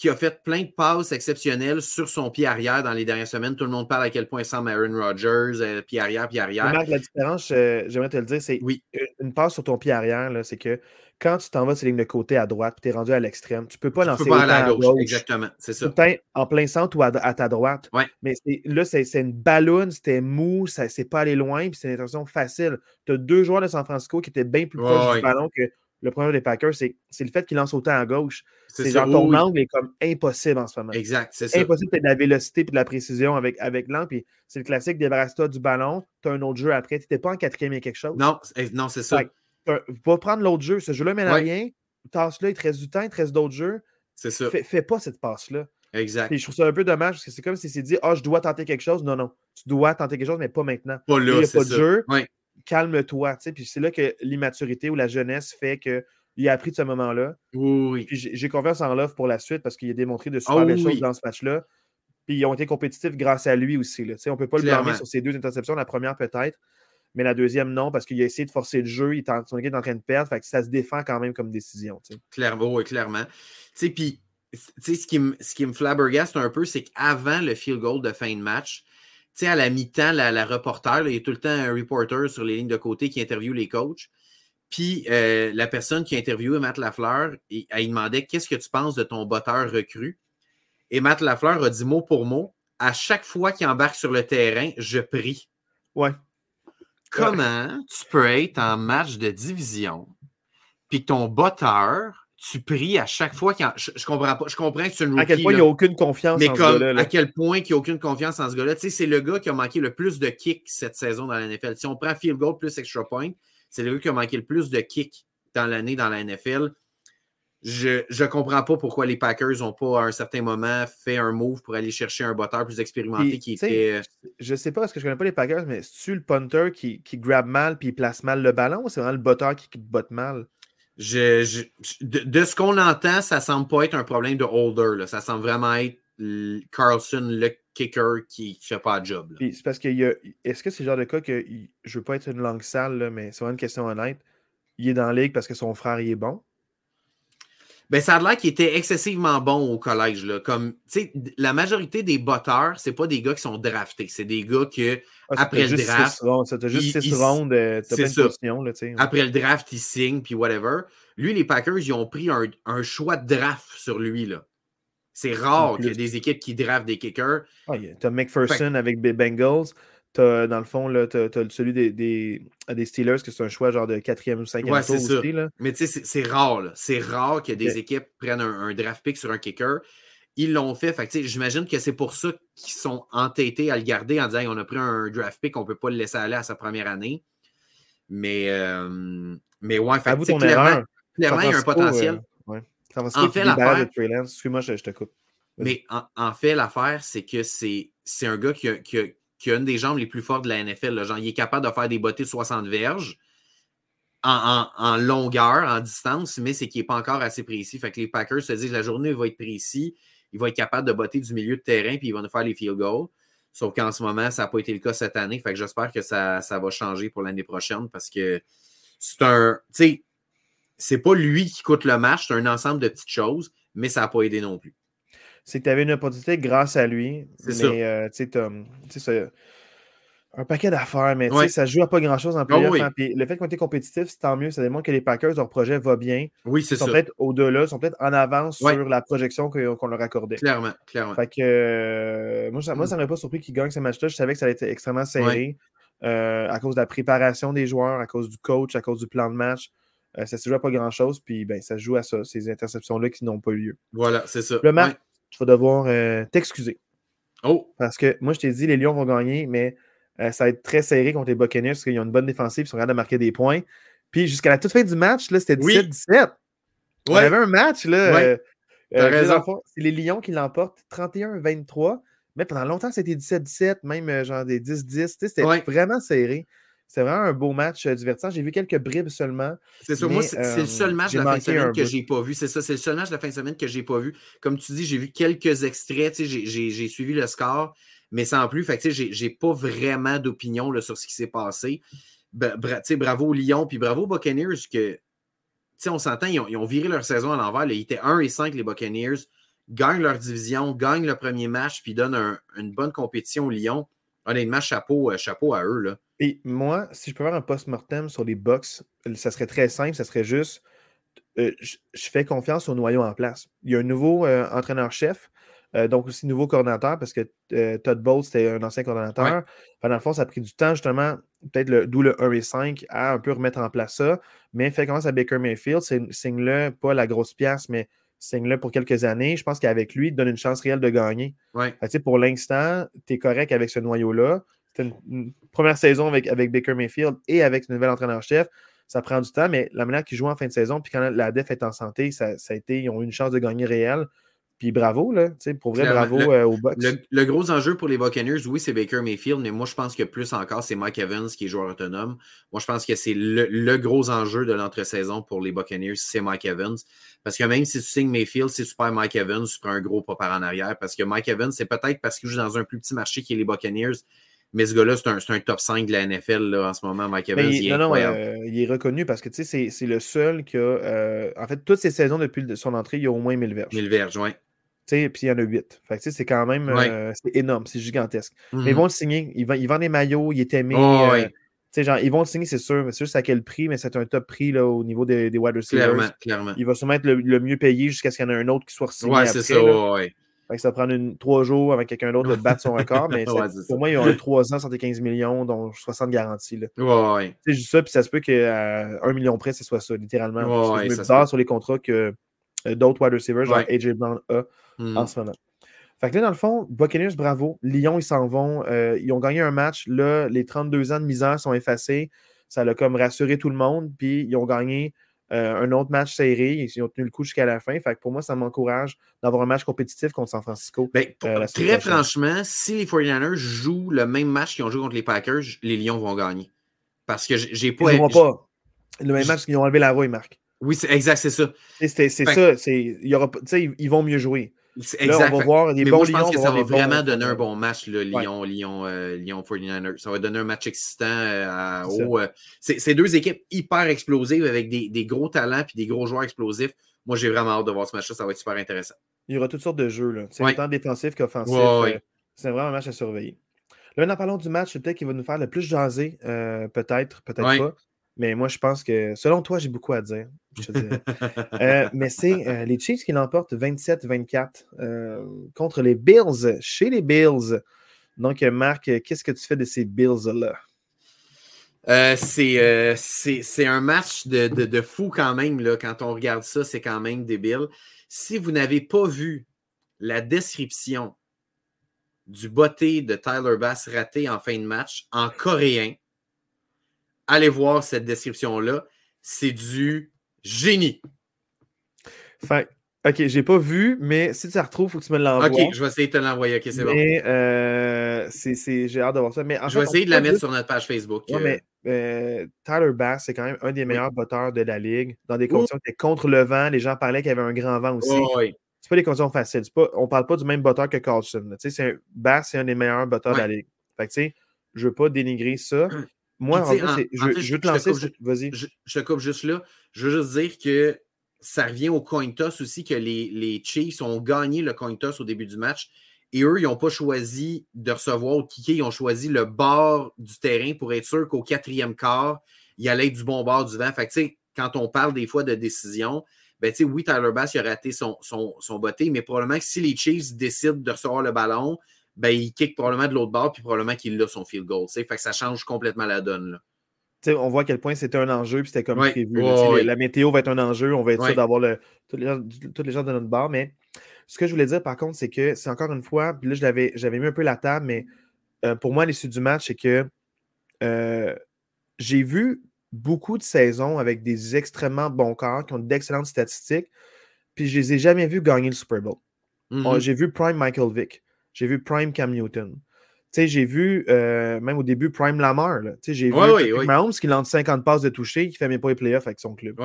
qui a fait plein de passes exceptionnelles sur son pied arrière dans les dernières semaines. Tout le monde parle à quel point il semble Aaron Rodgers, euh, pied arrière, pied arrière. la différence, euh, j'aimerais te le dire, c'est oui. une passe sur ton pied arrière, c'est que quand tu t'en vas sur la ligne de côté à droite, puis tu es rendu à l'extrême, tu ne peux pas lancer peux pas aller à, gauche. Exactement, c'est ça. En plein centre ou à, ta droite. Ouais. Mais là, c'est une ballonne, c'était mou, ça c'est pas allé loin, puis c'est une intention facile. Tu as deux joueurs de San Francisco qui étaient bien plus proches du ballon que le problème des Packers, c'est le fait qu'il lance autant à gauche. C'est genre ton angle est comme impossible en ce moment. Exact, c'est ça. Impossible de la vélocité et de la précision avec, avec l'angle. c'est le classique, débarrasse-toi du ballon, tu as un autre jeu après. Tu n'étais pas en quatrième et quelque chose. Non, non c'est ça. Va prendre l'autre jeu. Ce jeu-là mène à rien. Tasse-là, il te reste du temps, il te reste d'autres jeux. C'est ça. Fais, pas cette passe-là. Exact. je trouve ça un peu dommage parce que c'est comme si c'est dit Ah, oh, je dois tenter quelque chose. Non, non. Tu dois tenter quelque chose, mais pas maintenant. Pas là. Il n'y a pas de jeu. Ouais. Calme-toi. Puis c'est là que l'immaturité ou la jeunesse fait que il a appris de ce moment-là. Oui, j'ai confiance en Love pour la suite parce qu'il a démontré de super oh belles choses dans ce match-là. Puis ils ont été compétitifs grâce à lui aussi. Là. On ne peut pas le blâmer sur ces deux interceptions. La première, peut-être, mais la deuxième, non, parce qu'il a essayé de forcer le jeu. Il son équipe est en train de perdre. Fait que ça se défend quand même comme décision. Clairement, oui, clairement. Puis, ce qui me, ce qui me flabbergaste un peu, c'est qu'avant le field goal de fin de match, à la mi-temps, la, reporter, il y a tout le temps un reporter sur les lignes de côté qui interviewe les coachs. Puis euh, la personne qui a interviewé Matt Lafleur, il, elle demandait Qu'est-ce que tu penses de ton botteur recru? Et Matt Lafleur a dit mot pour mot À chaque fois qu'il embarque sur le terrain, je prie. Ouais. Comment tu peux être en match de division, puis ton botteur, tu pries à chaque fois qu'il je, je, comprends pas. Je comprends que c'est une rookie, À quel point il n'y a aucune confiance mais en ce gars-là. À quel point il n'y a aucune confiance en ce gars-là. Tu sais, c'est le gars qui a manqué le plus de kicks cette saison dans la NFL. Si on prend field goal plus extra point, c'est le gars qui a manqué le plus de kicks dans l'année dans la NFL. Je ne comprends pas pourquoi les Packers n'ont pas à un certain moment fait un move pour aller chercher un botteur plus expérimenté qui était. Euh, je ne sais pas parce que je ne connais pas les Packers, mais c'est-tu le punter qui, qui grab mal puis place mal le ballon ou c'est vraiment le botteur qui, botte mal? Je, de, ce qu'on entend, ça semble pas être un problème de holder. Ça semble vraiment être Carlson, le kicker, qui fait pas le job. C'est parce a. Est-ce que c'est le genre de cas que je veux pas être une langue sale, mais c'est vraiment une question honnête. Il est dans la ligue parce que son frère il est bon. Ben, ça a l'air qu'il était excessivement bon au collège. Là. Comme, la majorité des botteurs, c'est pas des gars qui sont draftés. C'est des gars que, ah, après le draft. Ça juste six rondes, c'est ça. Après le draft, ils signent, puis whatever. Lui, les Packers, ils ont pris un, choix de draft sur lui. là. C'est rare qu'il y ait des équipes qui draftent des kickers. Ah, tu as McPherson avec les Bengals. As, dans le fond, tu as, celui des, des, Steelers, que c'est un choix genre de quatrième ou cinquième ouais, tour aussi. Là. Mais tu sais, c'est rare. C'est rare que des équipes prennent un, draft pick sur un kicker. Ils l'ont fait. fait J'imagine que c'est pour ça qu'ils sont entêtés à le garder en disant on a pris un draft pick, on ne peut pas le laisser aller à sa première année. Mais, euh, mais ouais, fait, clairement, clairement il y a un potentiel. Euh, en fait, l'affaire. Excuse-moi, je, te coupe. Mais en, fait, l'affaire, c'est que c'est un gars qui a, qui a qui a une des jambes les plus fortes de la NFL. Genre, il est capable de faire des bottées 60 verges en, longueur, en distance, mais c'est qu'il n'est pas encore assez précis. Fait que les Packers se disent la journée va être précis, il va être capable de botter du milieu de terrain, puis il va nous faire les field goals. Sauf qu'en ce moment, ça n'a pas été le cas cette année. Fait que j'espère que ça, va changer pour l'année prochaine parce que c'est un. Tu sais, c'est pas lui qui coûte le match, c'est un ensemble de petites choses, mais ça n'a pas aidé non plus c'est que tu avais une opportunité grâce à lui. Mais euh, tu sais, un paquet d'affaires, mais ça ne joue à pas grand-chose en playoff. Oh, le fait qu'on était compétitif, c'est tant mieux. Ça démontre que les Packers, leur projet va bien. Oui, c'est ça. Ils sont peut-être au-delà, ils sont peut-être en avance sur la projection qu'on leur accordait. Clairement, clairement. Fait que, euh, moi, ça ne mm. m'aurait pas surpris qu'ils gagnent ce match-là. Je savais que ça allait être extrêmement serré euh, à cause de la préparation des joueurs, à cause du coach, à cause du plan de match. ça se joue à pas grand-chose, puis ben, ça se joue à ça, ces interceptions-là qui n'ont pas eu lieu. Voilà, c'est ça. Le match, tu vas devoir euh, t'excuser. Oh! Parce que moi, je t'ai dit, les Lions vont gagner, mais euh, ça va être très serré contre les Buccaneers parce qu'ils ont une bonne défensive, ils sont capables de marquer des points. Puis jusqu'à la toute fin du match, c'était 17-17. On avait un match, là. Euh, c'est les Lions qui l'emportent 31-23. Mais pendant longtemps, c'était 17-17, même genre des 10-10. C'était vraiment serré. C'est vraiment un beau match euh, divertissant. J'ai vu quelques bribes seulement. C'est ça. Moi, c'est le seul match de la fin de semaine que j'ai pas vu. C'est ça. C'est le seul match de la fin de semaine que j'ai pas vu. Comme tu dis, j'ai vu quelques extraits. J'ai suivi le score, mais sans plus. Fait j'ai pas vraiment d'opinion sur ce qui s'est passé. bravo aux Lions, puis bravo aux Buccaneers que. on s'entend, ils, ont, viré leur saison à l'envers. Ils étaient 1 et 5, les Buccaneers. Gagnent leur division, gagnent le premier match, puis donnent une bonne compétition aux Lions. Honnêtement, chapeau, euh, chapeau à eux. Là. Et moi, si je peux faire un post-mortem sur les box, ça serait très simple, ça serait juste euh, je, fais confiance au noyau en place. Il y a un nouveau euh, entraîneur-chef, euh, donc aussi nouveau coordinateur, parce que Todd Bowles, c'était un ancien coordinateur. Dans le fond, ça a pris du temps, justement, peut-être d'où le 1 et 5, à un peu remettre en place ça. Mais fait confiance à Baker Mayfield, signe-le, pas la grosse pièce, mais signe-le pour quelques années. Je pense qu'avec lui, il donne une chance réelle de gagner. pour l'instant, tu es correct avec ce noyau-là. C'était une, première saison avec, avec Baker Mayfield et avec le nouvel entraîneur-chef. Ça prend du temps, mais la manière qu'ils jouent en fin de saison, puis quand la def est en santé, ça, a été, ils ont eu une chance de gagner réelle. Puis bravo, là, pour vrai, bravo euh, aux Bucks. Le, gros enjeu pour les Buccaneers, oui, c'est Baker Mayfield, mais moi, je pense que plus encore, c'est Mike Evans qui est joueur autonome. Moi, je pense que c'est le, gros enjeu de l'entre-saison pour les Buccaneers, c'est Mike Evans. Parce que même si tu signes Mayfield, si tu perds Mike Evans, tu prends un gros pas par en arrière. Parce que Mike Evans, c'est peut-être parce qu'il joue dans un plus petit marché qui est les Buccaneers, mais ce gars-là, c'est un, top 5 de la NFL là, en ce moment, Mike Evans. il, est non, euh, il est reconnu parce que c'est le seul qui a. Euh, en fait, toutes ses saisons depuis son entrée, il y a au moins 1000 verges. 1000 verges, oui. Puis il y en a 8. c'est quand même euh, énorme, c'est gigantesque. Mais ils vont le signer. Ils, vendent des maillots, il est aimé. Oh, genre, ils vont le signer, c'est sûr. Mais c'est juste à quel prix, mais c'est un top prix là, au niveau des, des wide receivers. Clairement, clairement. Il va sûrement être le, mieux payé jusqu'à ce qu'il y en ait un autre qui soit signé. Ouais, c'est ça. Ouais, ça va prendre une, trois jours avec quelqu'un d'autre de battre son record. Mais pour moi, ils ont eu 3 ans, 75 millions, dont 60 garanties. Là. Ouais, C'est juste ça, puis ça se peut qu'à 1 million près, ce soit ça, littéralement. c'est bizarre sur les contrats que euh, d'autres wide receivers, genre AJ Brown a hmm. en ce moment. Fait que là, dans le fond, Buccaneers, bravo. Lyon, ils s'en vont. Euh, ils ont gagné un match. Là, les 32 ans de misère sont effacés. Ça a comme rassuré tout le monde. Puis ils ont gagné euh, un autre match serré. Ils ont tenu le coup jusqu'à la fin. Fait pour moi, ça m'encourage d'avoir un match compétitif contre San Francisco. Ben, euh, très franchement, si les 49ers jouent le même match qu'ils ont joué contre les Packers, les Lions vont gagner. Parce que j'ai pas. Ils ne pas. Le même match qu'ils ont enlevé la roue, Marc. Oui, c'est exact, c'est ça. C'est ça. Il y aura, ils vont mieux jouer. Exact. on va voir les bons je pense que ça va vraiment donner un bon match, le Lyon, Lyon, euh, Lyon 49ers. Ça va donner un match excitant. Euh, c'est deux équipes hyper explosives avec des, gros talents et des gros joueurs explosifs moi, j'ai vraiment hâte de voir ce match-là. Ça va être super intéressant. Il y aura toutes sortes de jeux. Là. C'est autant défensif qu'offensif. Euh, c'est vraiment un match à surveiller. Là, maintenant, parlons du match. Peut-être qu'il va nous faire le plus jaser. Euh, peut-être, peut-être pas. Mais moi, je pense que, selon toi, j'ai beaucoup à dire. Euh, mais c'est les Chiefs qui l'emportent 27-24 contre les Bills, chez les Bills. Donc, Marc, qu'est-ce que tu fais de ces Bills-là? Euh, euh, c'est un match de, fou quand même. Là. Quand on regarde ça, c'est quand même débile. Si vous n'avez pas vu la description du botté de Tyler Bass raté en fin de match en coréen, allez voir cette description-là. C'est du génie. Fait, Ok, j'ai pas vu, mais si tu la retrouves, il faut que tu me l'envoies. Ok, je vais essayer de te l'envoyer. Ok, c'est bon. Euh, j'ai hâte de voir ça. Mais je vais essayer de la mettre sur notre page Facebook. Ouais, mais euh, Tyler Bass, c'est quand même un des meilleurs batteurs de la ligue. Dans des conditions qui étaient contre le vent, les gens parlaient qu'il y avait un grand vent aussi. oui. C'est pas des conditions faciles. Pas, on parle pas du même batteur que Carlson. Un, Bass, c'est un des meilleurs batteurs de la ligue. Fait que, je veux pas dénigrer ça. Moi, en fait, je, je, veux te lancer. Vas-y. Je, je coupe juste là. Je veux juste dire que ça revient au coin toss aussi que les, les, Chiefs ont gagné le coin toss au début du match. Et eux, ils n'ont pas choisi de recevoir ou de kicker, ils ont choisi le bord du terrain pour être sûr qu'au quatrième quart, il allait être du bon bord du vent. Fait que, quand on parle des fois de décision, ben, oui, Tyler Bass il a raté son, son, son botté, mais probablement que si les Chiefs décident de recevoir le ballon, ben, il kick probablement de l'autre bord, puis probablement qu'il a son field goal. Fait que ça change complètement la donne. Là on voit à quel point c'était un enjeu, puis c'était comme prévu. La météo va être un enjeu, on va être sûr d'avoir le, tous, les gens, de notre bar. Mais ce que je voulais dire, par contre, c'est que c'est encore une fois, puis là, j'avais mis un peu la table, mais euh, pour moi, l'issue du match, c'est que euh, j'ai vu beaucoup de saisons avec des extrêmement bons corps qui ont d'excellentes statistiques, puis je les ai jamais vus gagner le Super Bowl. Mm-hmm. J'ai vu Prime Michael Vick, j'ai vu Prime Cam Newton sais, j'ai vu, euh, même au début, Prime Lamar. J'ai vu oui, oui, Mahomes qui lance 50 passes de toucher, qui fait même pas les playoffs avec son club.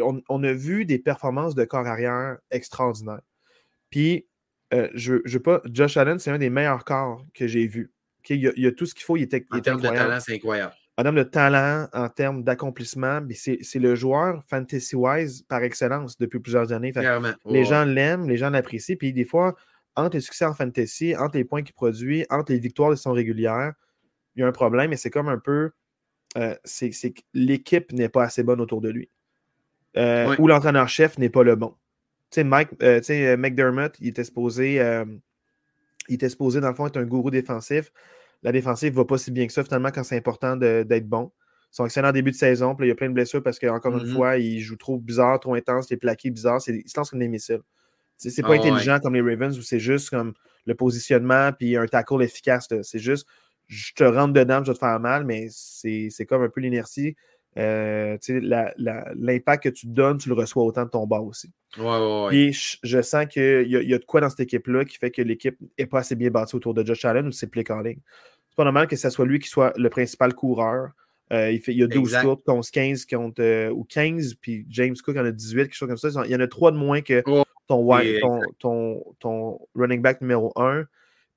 On, on, a vu des performances de corps arrière extraordinaires. Puis, euh, je, je pas, Josh Allen, c'est un des meilleurs corps que j'ai vu. Il, y a, il, a, tout ce qu'il faut. Il était, en termes de talent, c'est incroyable. En termes de talent, en termes d'accomplissement, c'est le joueur fantasy-wise par excellence depuis plusieurs années. les gens l'aiment, les gens l'apprécient. Puis des fois, entre les succès en fantasy, entre les points qu'il produit, entre les victoires de son régulière, il y a un problème et c'est comme un peu. Euh, c'est que l'équipe n'est pas assez bonne autour de lui. Euh, ou l'entraîneur-chef n'est pas le bon. Tu sais, Mike, euh, McDermott, il était supposé. il était supposé, dans le fond, être un gourou défensif. La défensive ne va pas si bien que ça, finalement, quand c'est important d'être bon. Son excellent début de saison, puis il y a plein de blessures parce qu'encore une mm-hmm. fois, il joue trop bizarre, trop intense, il est plaqué bizarre, il se lance comme des missiles. C'est pas ah intelligent comme les Ravens où c'est juste comme le positionnement puis un tackle efficace. C'est juste je te rentre dedans, je vais te faire mal, mais c'est comme un peu l'inertie. Euh, l'impact que tu donnes, tu le reçois autant de ton bas aussi. Puis je, sens qu'il y, a de quoi dans cette équipe-là qui fait que l'équipe n'est pas assez bien bâtie autour de Josh Allen ou c'est play calling. C'est pas normal que ce soit lui qui soit le principal coureur. Euh, il, fait, il y a 12 courses contre 15 contre, euh, ou 15, puis James Cook en a 18, quelque chose comme ça. Il y en a 3 de moins que ton, ton, ton, running back numéro 1.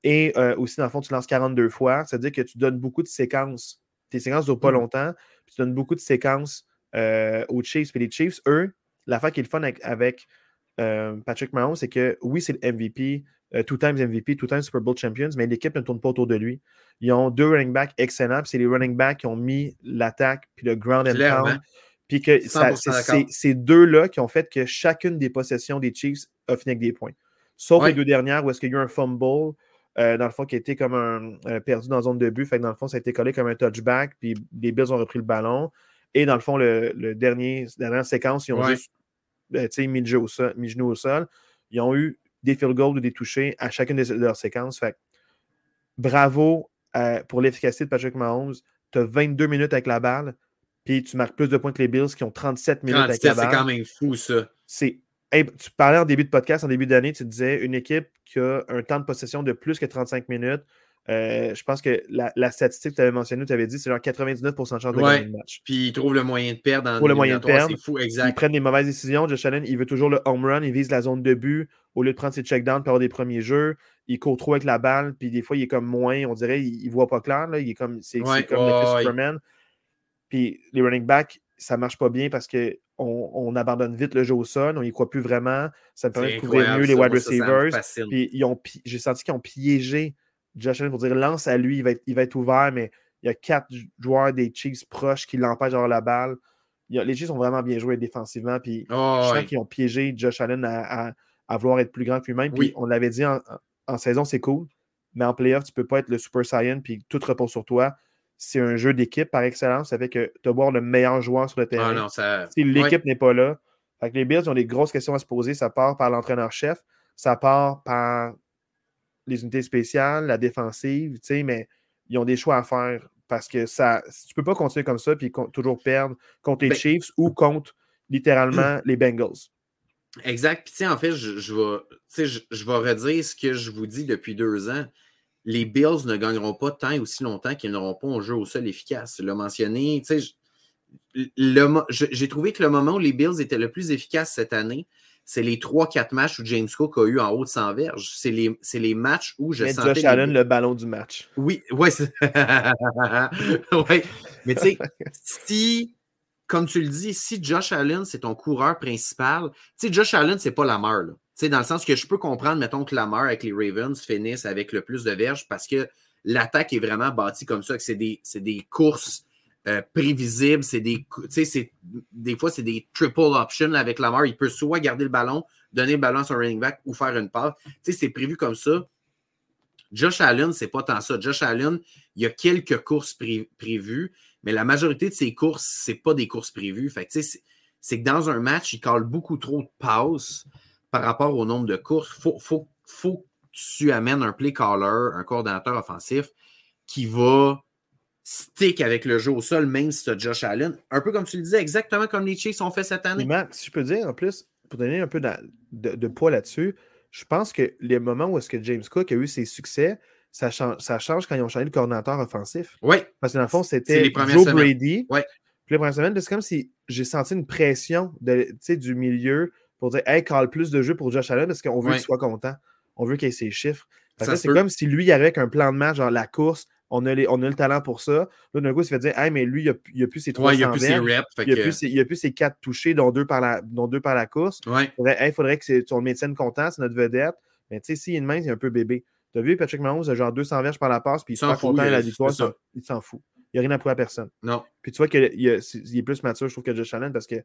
Et euh, aussi, dans le fond, tu lances 42 fois. C'est-à-dire que tu donnes beaucoup de séquences. Tes séquences ne durent pas mmh. longtemps. tu donnes beaucoup de séquences euh, aux Chiefs. Puis les Chiefs, eux, l'affaire qui est le fun avec, euh, Patrick Mahomes, c'est que oui, c'est le MVP, two times MVP, two times Super Bowl champions, mais l'équipe ne tourne pas autour de lui. Ils ont deux running backs excellents. c'est les running backs qui ont mis l'attaque puis le ground and pound puis que c'est ces deux-là qui ont fait que chacune des possessions des Chiefs a fini avec des points. Sauf les deux dernières où est-ce qu'il y a eu un fumble, euh, dans le fond, qui a été comme un euh, perdu dans la zone de but. Fait que dans le fond, ça a été collé comme un touchback, puis les Bills ont repris le ballon. Et dans le fond, le, dernier, la dernière séquence, ils ont juste euh, mis, le au sol, mis genou au sol. Ils ont eu des field goals ou des touchés à chacune de leurs séquences. Fait bravo pour l'efficacité de Patrick Mahomes. Tu as 22 minutes avec la balle puis tu marques plus de points que les Bills qui ont 37 minutes 37, C'est quand même fou, ça. C'est. tu parlais en début de podcast, en début d'année, tu disais une équipe qui a un temps de possession de plus que 35 minutes. Euh, je pense que la, statistique que tu avais mentionnée, tu avais dit, c'est genre 99% de chance de gagner le match. Puis ils trouvent le moyen de perdre dans le moyen de perdre. C'est fou, exact. Ils prennent des mauvaises décisions. Josh Allen, il veut toujours le home run, il vise la zone de but au lieu de prendre ses checkdowns pour avoir des premiers jeux. Il court trop avec la balle, puis des fois, il est comme moins, on dirait, il, ne voit pas clair. Là. Il est comme, c'est comme le Superman. Puis les running backs, ça marche pas bien parce qu'on on abandonne vite le jeu au sol, on y croit plus vraiment. Ça permet de couvrir mieux les wide receivers. Puis j'ai senti qu'ils ont piégé Josh Allen pour dire lance à lui, il va être, il va être ouvert, mais il y a quatre joueurs des Chiefs proches qui l'empêchent d'avoir la balle. les Chiefs ont vraiment bien joué défensivement. Puis oh, je sens qu'ils ont piégé Josh Allen à, vouloir être plus grand que lui-même. Puis on l'avait dit en, saison, c'est cool. Mais en playoff, tu ne peux pas être le Super Saiyan puis tout repose sur toi. C'est un jeu d'équipe par excellence. Ça fait que tu voir le meilleur joueur sur le ah, terrain. Si l'équipe n'est pas là, les Bills ont des grosses questions à se poser. Ça part par l'entraîneur-chef, ça part par les unités spéciales, la défensive, mais ils ont des choix à faire parce que ça, tu peux pas continuer comme ça puis toujours perdre contre les ben Chiefs ou contre littéralement les Bengals. Exact. Puis, en fait, je, je, vais, je, je vais redire ce que je vous dis depuis deux ans. Les Bills ne gagneront pas tant et aussi longtemps qu'ils n'auront pas un jeu au sol efficace. Je l'ai mentionné. J'ai trouvé que le moment où les Bills étaient le plus efficaces cette année, c'est les 3-4 matchs où James Cook a eu en haut de 100 verges. C'est les, les, matchs où je Mais sentais... Josh Allen, le ballon du match. Oui, ouais. ouais. Mais tu sais, si, comme tu le dis, si Josh Allen, c'est ton coureur principal, tu sais, Josh Allen, c'est pas Lamar, là. Dans le sens que je peux comprendre, mettons, que Lamar avec les Ravens finisse avec le plus de verges parce que l'attaque est vraiment bâtie comme ça, que c'est des, des courses euh, prévisible. C'est des, des fois, c'est des triple options avec Lamar. Il peut soit garder le ballon, donner le ballon à son running back ou faire une passe. C'est prévu comme ça. Josh Allen, c'est pas tant ça. Josh Allen, il y a quelques courses prévues, mais la majorité de ses courses, c'est pas des courses prévues. Fait c'est que dans un match, il colle beaucoup trop de passes par rapport au nombre de courses. Il faut, faut, faut que tu amènes un play caller, un coordinateur offensif qui va stick avec le jeu au sol, même si tu as Josh Allen. Un peu comme tu le disais, exactement comme les Chiefs ont fait cette année. si je peux dire, en plus, pour donner un peu de, poids là-dessus, je pense que les moments où est-ce que James Cook a eu ses succès, ça change, ça change quand ils ont changé le coordinateur offensif. Oui. Parce que dans le fond, c'était Joe Brady. Oui. Puis les premières semaines, c'est comme si j'ai senti une pression de, du milieu pour dire Hey, call plus de jeu pour Josh Allen parce qu'on veut qu'il soit content. On veut qu'il ait ses chiffres. C'est comme si lui, il avait un plan de match, genre la course, on a, on a le talent pour ça. Là, d'un coup, il se fait dire, hey, mais lui, il a, a plus ses trois ouais, il a plus ses reps. Il, a il a plus ses quatre touchés, dont deux par la, dont deux par la course. Ouais. Il faudrait, faudrait que ton médecin content, c'est notre vedette. Mais tu sais, s'il y a une main, c'est un peu bébé. Tu as vu Patrick Mahomes, a genre 200 verges par la passe, puis il s'en content de la victoire. Il s'en fout. Il n'y a rien à prouver à personne. Non. Puis tu vois qu'il est plus mature, je trouve, que Josh Allen, parce que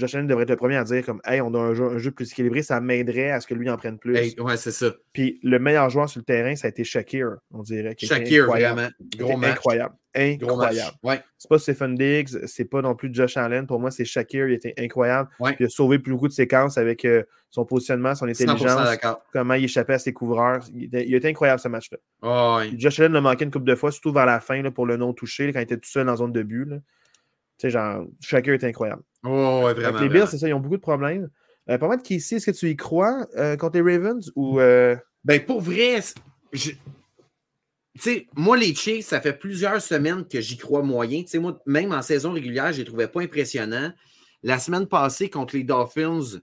Josh Allen devrait être le premier à dire comme Hey, on a un jeu, plus équilibré, ça m'aiderait à ce que lui en prenne plus. ouais, c'est ça. Puis le meilleur joueur sur le terrain, ça a été Shakir, on dirait. Shakir, vraiment. Gros incroyable. Incroyable. Ouais. C'est pas Stephen Diggs, c'est pas non plus Josh Allen. Pour moi, c'est Shakir, il était incroyable. Il a sauvé plus beaucoup de séquences avec euh, son positionnement, son intelligence, comment il échappait à ses couvreurs. Il, était incroyable ce match-là. Oh, Josh Allen l'a manqué une couple de fois, surtout vers la fin là, pour le non touché, quand il était tout seul dans la zone de but. Sais, genre, Shakir était incroyable. Oh, ouais, vraiment. les Bills, c'est ça, ils ont beaucoup de problèmes. Euh, pas mal de ici, est-ce que tu y crois euh, contre les Ravens ou. Euh... Ben, pour vrai, je... sais, moi, les Chiefs, ça fait plusieurs semaines que j'y crois moyen. sais, moi, même en saison régulière, je les trouvais pas impressionnants. La semaine passée, contre les Dolphins,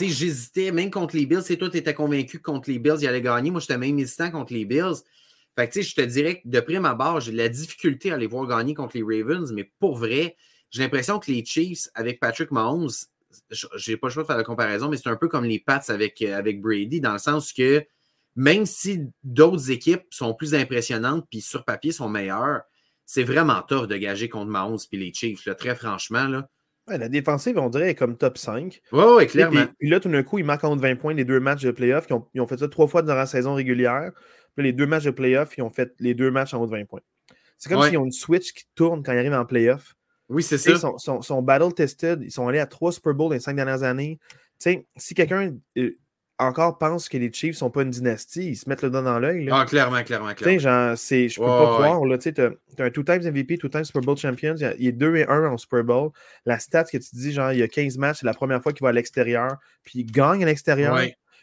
j'hésitais, même contre les Bills. C'est toi, tu étais convaincu que contre les Bills, ils allaient gagner. Moi, j'étais même hésitant contre les Bills. Fait que, je te dirais que de prime abord, j'ai de la difficulté à les voir gagner contre les Ravens, mais pour vrai, j'ai l'impression que les Chiefs, avec Patrick Mahomes, j'ai pas le choix de faire la comparaison, mais c'est un peu comme les Pats avec, euh, avec Brady, dans le sens que même si d'autres équipes sont plus impressionnantes puis sur papier sont meilleures, c'est vraiment tough de gager contre Mahomes puis les Chiefs, très franchement. Là. la défensive, on dirait, est comme top 5. Oui, oui, clairement. Puis, là, tout d'un coup, ils marquent contre 20 points les deux matchs de playoff. Ils ont, ils ont fait ça trois fois durant la saison régulière. Puis les deux matchs de playoff, ils ont fait les deux matchs en haut de 20 points. C'est comme s'ils ont une switch qui tourne quand ils arrivent en playoff. Oui, c'est ça. Ils sont, battle tested. Ils sont allés à trois Super Bowls dans les cinq dernières années. sais, si quelqu'un euh, encore pense que les Chiefs ne sont pas une dynastie, ils se mettent le doigt dans l'œil. Ah, clairement, clairement, clairement. Genre, je peux pas croire. Tu as, un two times MVP, two times Super Bowl champion. Il est 2 et 1 en Super Bowl. La stat que tu dis, genre, il y a 15 matchs, c'est la première fois qu'il va à l'extérieur. Puis il gagne à l'extérieur.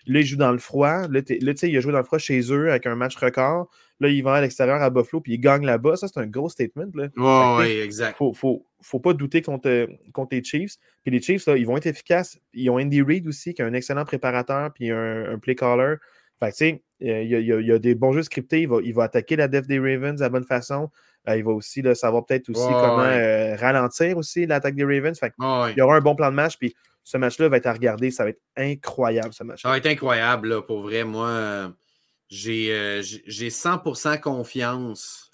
Là, il joue dans le froid. Là, là il a joué dans le froid chez eux avec un match record. Là, il va à l'extérieur à Buffalo, puis il gagne là-bas. Ça, c'est un gros statement. oui, exact. Faut, faut, faut pas douter contre, contre les Chiefs. Puis les Chiefs, là, ils vont être efficaces. Ils ont Andy Reid aussi, qui est un excellent préparateur, puis un, play caller. Fait tu sais, il y, a, des bons jeux scriptés. Il va, attaquer la def des Ravens de la bonne façon. Euh, il va aussi savoir peut-être aussi comment euh, ralentir aussi l'attaque des Ravens. Fait il y aura un bon plan de match. Puis ce match-là va être à regarder. Ça va être incroyable, ce match. Ça va être incroyable, là, pour vrai. Moi, j'ai 100% confiance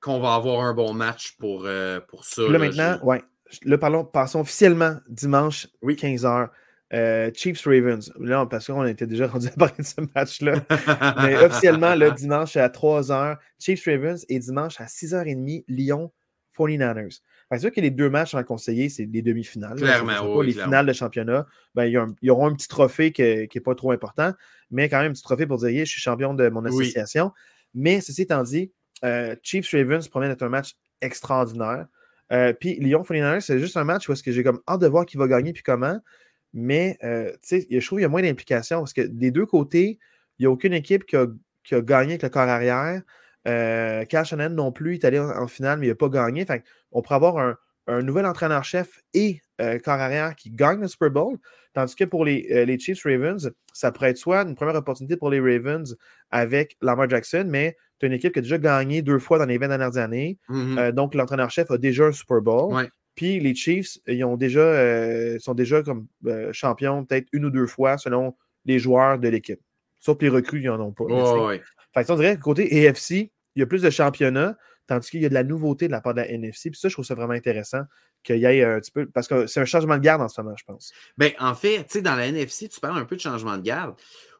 qu'on va avoir un bon match pour, pour ça. Là, maintenant, ouais. Là, parlons, passons officiellement dimanche, oui. 15h. Euh, Chiefs Ravens. Là, parce qu'on était déjà rendu à parler de ce match-là. Mais officiellement, le dimanche à 3h, Chiefs Ravens et dimanche à 6h30, Lyon 49ers. C'est sûr que les deux matchs à conseiller, c'est les demi-finales. Clairement, Les finales de championnat, ben, il, y aura un petit trophée qui n'est pas trop important, mais quand même un petit trophée pour dire je suis champion de mon association. Mais ceci étant dit, euh, Chiefs Ravens promet d'être un match extraordinaire. Euh, puis Lyon 49ers, c'est juste un match où est-ce que j'ai comme hâte de voir qui va gagner puis comment. Mais euh, je trouve qu'il y a moins d'implication parce que des deux côtés, il n'y a aucune équipe qui a, gagné avec le corps arrière. Euh, non plus, il est allé en, finale, mais il n'a pas gagné. on pourrait avoir un, nouvel entraîneur-chef et euh, corps arrière qui gagne le Super Bowl. Tandis que pour les, euh, les, Chiefs Ravens, ça pourrait être soit une première opportunité pour les Ravens avec Lamar Jackson, mais tu as une équipe qui a déjà gagné deux fois dans les 20 dernières années. Mm-hmm. donc, l'entraîneur-chef a déjà un Super Bowl. Puis les Chiefs, ils ont déjà, euh, sont déjà comme euh, champions peut-être une ou deux fois selon les joueurs de l'équipe. Sauf que les recrues, ils n'en ont pas. Fait on dirait que côté EFC, il y a plus de championnats, tandis qu'il y a de la nouveauté de la part de la NFC. Puis ça, je trouve ça vraiment intéressant qu'il y ait un petit peu. Parce que c'est un changement de garde en ce moment, je pense. Bien, en fait, tu sais, dans la NFC, tu parles un peu de changement de garde.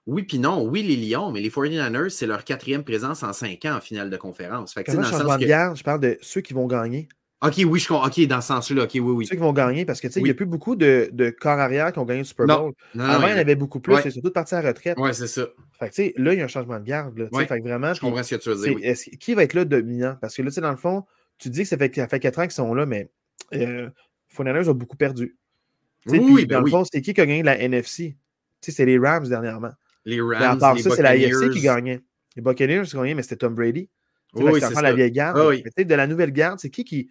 Oui, puis non. Oui, les Lions, mais les 49ers, c'est leur quatrième présence en cinq ans en finale de conférence. Fait que, dans changement de garde, je parle de ceux qui vont gagner. OK, oui, je comprends. OK, dans ce sens-là. OK, oui, oui. Ceux qui vont gagner parce que, tu sais, il n'y a plus beaucoup de, de, corps arrière qui ont gagné le Super Bowl. Avant, il y en avait beaucoup plus. C'est surtout parti à la retraite. Oui, c'est ça. Fait que, tu sais, là, il y a un changement de garde. Là, fait que vraiment. Je comprends ce que tu veux dire. Qui va être là dominant? Parce que là, tu sais, dans le fond, tu dis que ça fait, ça fait 4 ans qu'ils sont là, mais euh, ont beaucoup perdu. oui, ben dans le fond, c'est qui qui a gagné la NFC? Tu sais, c'est les Rams dernièrement. Les Rams. Mais à part ça, c'est la IFC qui gagnait. Les Buccaneers qui gagné, mais c'était Tom Brady. Oui, c'est la vieille garde. Oui. de la nouvelle garde, c'est qui qui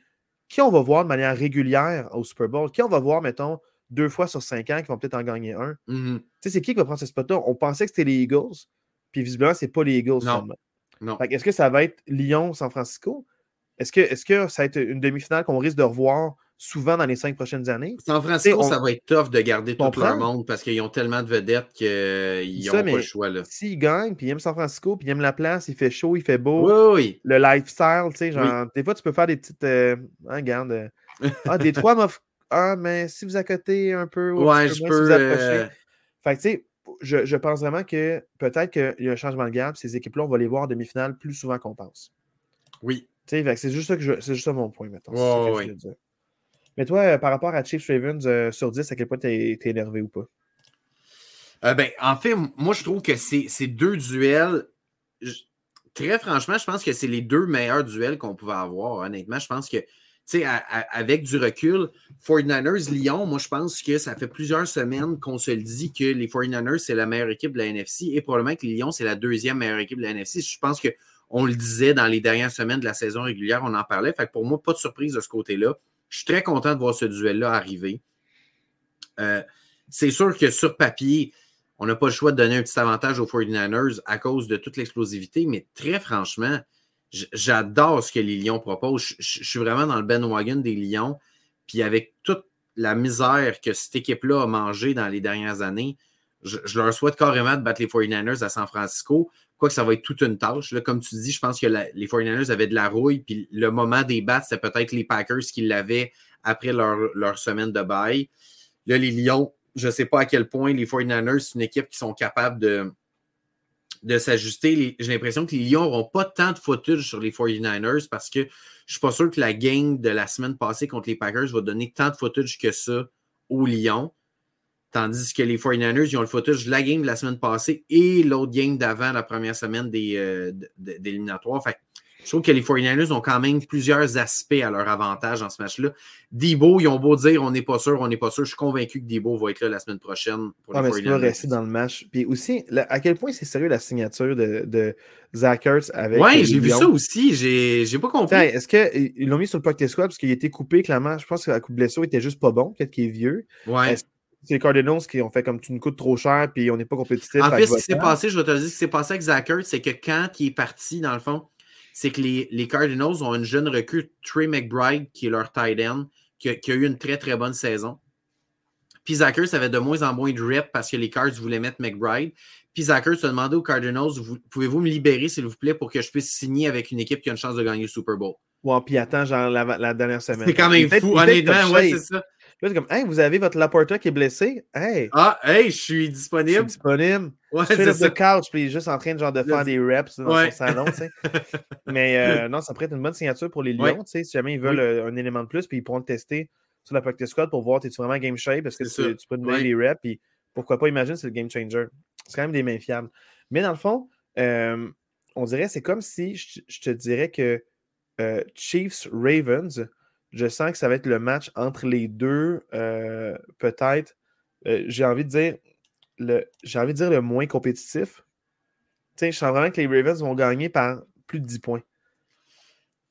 qui on va voir de manière régulière au Super Bowl? Qui on va voir, mettons, deux fois sur cinq ans qui vont peut-être en gagner un? Mm-hmm. Tu sais, c'est qui qui va prendre ce spot-là? On pensait que c'était les Eagles, puis visiblement, c'est pas les Eagles. Non. non. Est-ce que ça va être Lyon-San Francisco? Est-ce que, est que ça va être une demi-finale qu'on risque de revoir souvent dans les cinq prochaines années. San Francisco, ça va être tough de garder tout le monde parce qu'ils ont tellement de vedettes qu'ils n'ont pas le choix. S'ils gagnent, puis ils aiment San Francisco, puis ils aiment la place, il fait chaud, il fait beau. Oui, oui. Le lifestyle, tu sais, genre, des fois, tu peux faire des petites. Euh, hein, regarde. Euh, ah, des trois Ah, mais si vous accotez un peu. Ouais, je peux. Vous euh, Fait que, tu sais, je, je, pense vraiment que peut-être qu'il y a un changement de gamme. Ces équipes-là, on va les voir en demi-finale plus souvent qu'on pense. Oui. C'est juste ça que je, juste ça mon point, maintenant. oui. Mais toi, euh, par rapport à Chiefs Ravens euh, sur 10, à quel point t'es es énervé ou pas? Euh, ben, en fait, moi, je trouve que ces deux duels, très franchement, je pense que c'est les deux meilleurs duels qu'on pouvait avoir. Honnêtement, je pense que, tu sais, avec du recul, 49ers-Lyon, moi, je pense que ça fait plusieurs semaines qu'on se le dit que les 49ers, c'est la meilleure équipe de la NFC et probablement que Lyon, c'est la deuxième meilleure équipe de la NFC. Je pense qu'on le disait dans les dernières semaines de la saison régulière, on en parlait. Fait que pour moi, pas de surprise de ce côté-là. Je suis très content de voir ce duel-là arriver. Euh, c'est sûr que sur papier, on n'a pas le choix de donner un petit avantage aux 49ers à cause de toute l'explosivité, mais très franchement, j'adore ce que les Lions proposent. Je, suis vraiment dans le bandwagon des Lions. Puis avec toute la misère que cette équipe-là a mangé dans les dernières années, je, leur souhaite carrément de battre les 49ers à San Francisco. Quoique ça va être toute une tâche. Là, comme tu dis, je pense que les 49ers avaient de la rouille, puis le moment des bats, c'était peut-être les Packers qui l'avaient après leur, semaine de bail. Là, les Lions, je ne sais pas à quel point les 49ers, c'est une équipe qui sont capables de, de s'ajuster. J'ai l'impression que les Lions n'auront pas tant de footage sur les 49ers parce que je ne suis pas sûr que la game de la semaine passée contre les Packers va donner tant de footage que ça aux Lions. Tandis que les 49ers, ils ont le footage de la game de la semaine passée et l'autre game d'avant la première semaine des, euh, éliminatoires. Fait je trouve que les 49ers ont quand même plusieurs aspects à leur avantage dans ce match-là. Debo, ils ont beau dire on n'est pas sûr, on n'est pas sûr. Je suis convaincu que Debo va être là la semaine prochaine pour ah, les 49ers. va rester dans le match. Puis aussi, à quel point c'est sérieux la signature de, de Zach Ertz avec. Oui, j'ai vu ça aussi. J'ai pas compris. Est-ce qu'ils l'ont mis sur le practice squad parce qu'il été coupé clairement? Je pense que la coupe blessure était juste pas bon. Peut-être qu'il est vieux. Ouais. C'est les Cardinals qui ont fait comme tu nous coûtes trop cher puis on n'est pas compétitif. En fait, ce qui s'est passé, je vais te dire, ce qui s'est passé avec Zach c'est que quand il est parti, dans le fond, c'est que les, les, Cardinals ont une jeune recrue, Trey McBride, qui est leur tight end, qui a, eu une très, très bonne saison. Puis Zachers avait de moins en moins de reps parce que les Cards voulaient mettre McBride. Puis Zachers se demandé aux Cardinals pouvez-vous me libérer, s'il vous plaît, pour que je puisse signer avec une équipe qui a une chance de gagner le Super Bowl? Ouais, puis attends, genre la, dernière semaine. C'est quand même fou, honnêtement, ouais, c'est ça. Là, c'est comme, hey, vous avez votre Laporta qui est blessé? Hey. Ah, hey, je suis disponible. Je suis disponible. Ouais, c'est ça. couch, puis il est juste en train de, genre, de faire des reps dans son salon, tu sais. Mais euh, non, ça pourrait être une bonne signature pour les Lions, tu sais, si jamais ils veulent euh, un élément de plus, puis ils pourront le tester sur la practice squad pour voir, es-tu vraiment game shape, parce que tu, peux donner les reps, puis pourquoi pas, imagine, c'est le game changer. C'est quand même des mains fiables. Mais dans le fond, euh, on dirait, c'est comme si je, te dirais que Chiefs-Ravens, je sens que ça va être le match entre les deux, euh, peut-être. Euh, j'ai envie de dire le, j'ai envie de dire le moins compétitif. je sens vraiment que les Ravens vont gagner par plus de 10 points.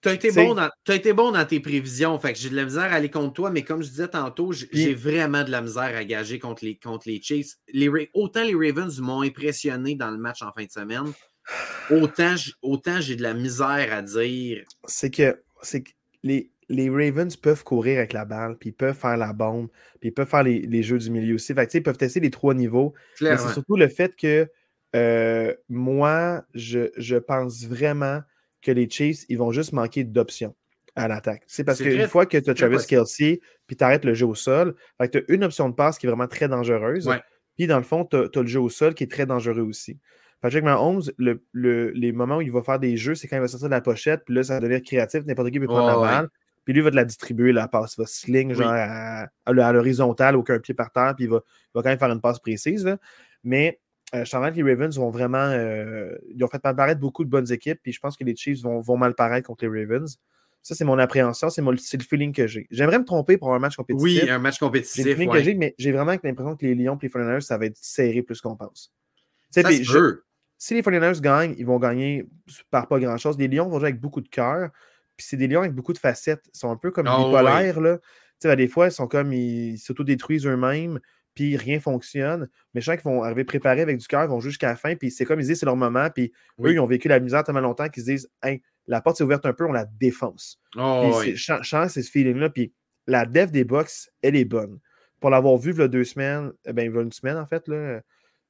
Tu as, été bon as été bon dans tes prévisions. Fait que j'ai de la misère à aller contre toi, mais comme je disais tantôt, j'ai vraiment de la misère à gager contre les, contre les Chiefs. Les, autant les Ravens m'ont impressionné dans le match en fin de semaine, autant, autant j'ai de la misère à dire. C'est que, c'est que les, les Ravens peuvent courir avec la balle, puis ils peuvent faire la bombe, puis ils peuvent faire les, jeux du milieu aussi. Fait ils peuvent tester les trois niveaux. Mais c'est surtout le fait que euh, moi, je, pense vraiment que les Chiefs, ils vont juste manquer d'options à l'attaque. C'est parce qu'une fois que tu as Travis Kelsey, puis tu arrêtes le jeu au sol, tu as une option de passe qui est vraiment très dangereuse. Puis dans le fond, tu as, le jeu au sol qui est très dangereux aussi. Patrick Mahomes, le, les moments où il va faire des jeux, c'est quand il va sortir de la pochette, puis là, ça va devenir créatif, n'importe qui peut prendre la balle. Puis lui, il va te la distribuer, la passe. Il va sling genre à, l'horizontale, aucun pied par terre, puis il va, quand même faire une passe précise. Mais euh, je sens que les Ravens vont vraiment. Euh, ils ont fait apparaître beaucoup de bonnes équipes, puis je pense que les Chiefs vont, mal paraître contre les Ravens. Ça, c'est mon appréhension, c'est, le feeling que j'ai. J'aimerais me tromper pour un match compétitif. Oui, un match compétitif. le feeling que j'ai, mais j'ai vraiment l'impression que les Lions et les 49 ça va être serré plus qu'on pense. Ça se si les 49 gagnent, ils vont gagner par pas grand-chose. Les Lions vont jouer avec beaucoup de cœur. Puis c'est des lions avec beaucoup de facettes. Ils sont un peu comme oh, bipolaires. Là. Tu sais, des fois, ils sont comme ils s'autodétruisent eux-mêmes, puis rien fonctionne. Mais je sens qu'ils vont arriver préparés avec du cœur, ils vont jusqu'à la fin, puis c'est comme ils disent, c'est leur moment. Puis eux, ils ont vécu la misère tellement longtemps qu'ils se disent, hey, la porte s'est ouverte un peu, on la défonce. Oh, oui. Je sens ce feeling-là. Puis la dev des box, elle est bonne. Pour l'avoir vu il y a deux semaines, eh ben, il y a une semaine en fait, là,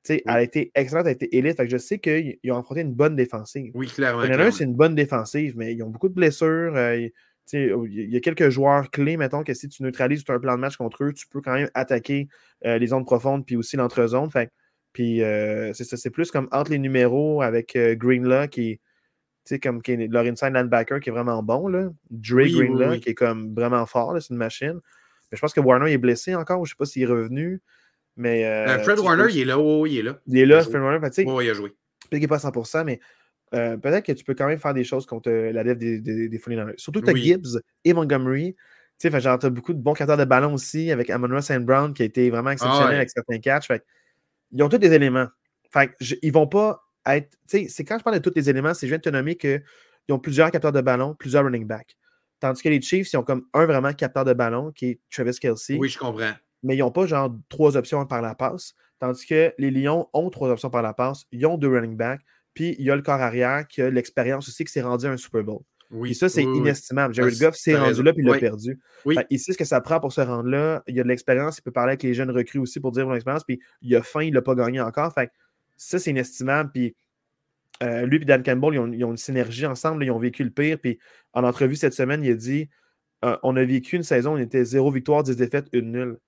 elle a été excellente, elle a été élite. je sais qu'ils ont affronté une bonne défensive. Oui, clairement. c'est une bonne défensive, mais ils ont beaucoup de blessures. Euh, il y a quelques joueurs clés, mettons, que si tu neutralises un plan de match contre eux, tu peux quand même attaquer euh, les zones profondes puis aussi l'entre-zone. Puis euh, c'est ça, c'est plus comme entre les numéros avec Greenlaw qui est comme qui leur inside linebacker qui est vraiment bon. Là. Dre Greenlaw qui est comme vraiment fort, c'est une machine. Mais je pense que Warner est blessé encore, je ne sais pas s'il est revenu. Mais, euh, euh, Fred Warner, il est là. Oh, il est là. Il est là, Fred Warner. oh, il a joué. Peut-être qu'il n'est pas à 100%, mais euh, peut-être que tu peux quand même faire des choses contre la lèvre des, des, des Surtout tu as Gibbs et Montgomery. Tu sais, genre, as beaucoup de bons capteurs de ballon aussi avec Amon St. Brown qui a été vraiment exceptionnel ah avec certains catchs. Fait, ils ont tous des éléments. Fait, ils vont pas être. Tu sais, c'est quand je parle de tous les éléments, c'est je viens de te nommer qu'ils ont plusieurs capteurs de ballon, plusieurs running backs. Tandis que les Chiefs, ils ont comme un vraiment capteur de ballon qui est Travis Kelsey. Oui, je comprends. Mais ils n'ont pas genre trois options par la passe. Tandis que les Lions ont trois options par la passe. Ils ont deux running backs. Puis il y a le corps arrière qui a l'expérience aussi qui s'est rendu à un Super Bowl. Oui, et ça, c'est inestimable. Jared Goff s'est rendu là puis il l'a perdu. Il sait ce que ça prend pour se rendre là. Il y a de l'expérience. Il peut parler avec les jeunes recrues aussi pour dire mon expérience. Puis il a faim, il l'a pas gagné encore. Fait ça, c'est inestimable. Puis euh, lui et Dan Campbell, ils ont, une synergie ensemble. ils ont vécu le pire. Puis en entrevue cette semaine, il a dit euh, on a vécu une saison on était zéro victoire, 10 défaites, une nulle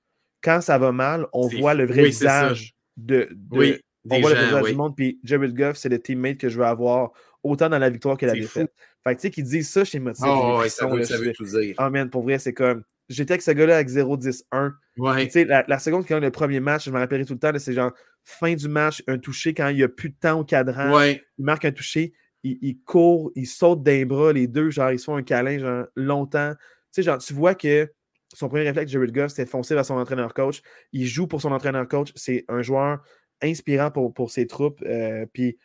quand ça va mal, on voit le vrai visage de, oui, on voit le visage du monde. Puis Jared Goff, c'est le teammate que je veux avoir autant dans la victoire que la défaite. Fait que tu sais, qu'ils disent ça, je suis motivé. Oh, ça, veut, ça veut tout dire. Oh man, pour vrai, c'est comme. J'étais avec ce gars-là avec 0-10-1. Ouais. Tu sais, la, la, seconde qui a le premier match, je me rappellerai tout le temps, c'est genre fin du match, un touché quand il n'y a plus de temps au cadran. Ouais. Il marque un touché, il, il, court, il saute d'un bras, les deux, genre, ils se font un câlin, genre, longtemps. Tu sais, genre, tu vois que son premier réflexe, Jared Goff, c'était foncer vers son entraîneur-coach. Il joue pour son entraîneur-coach. C'est un joueur inspirant pour, pour ses troupes. Euh, puis,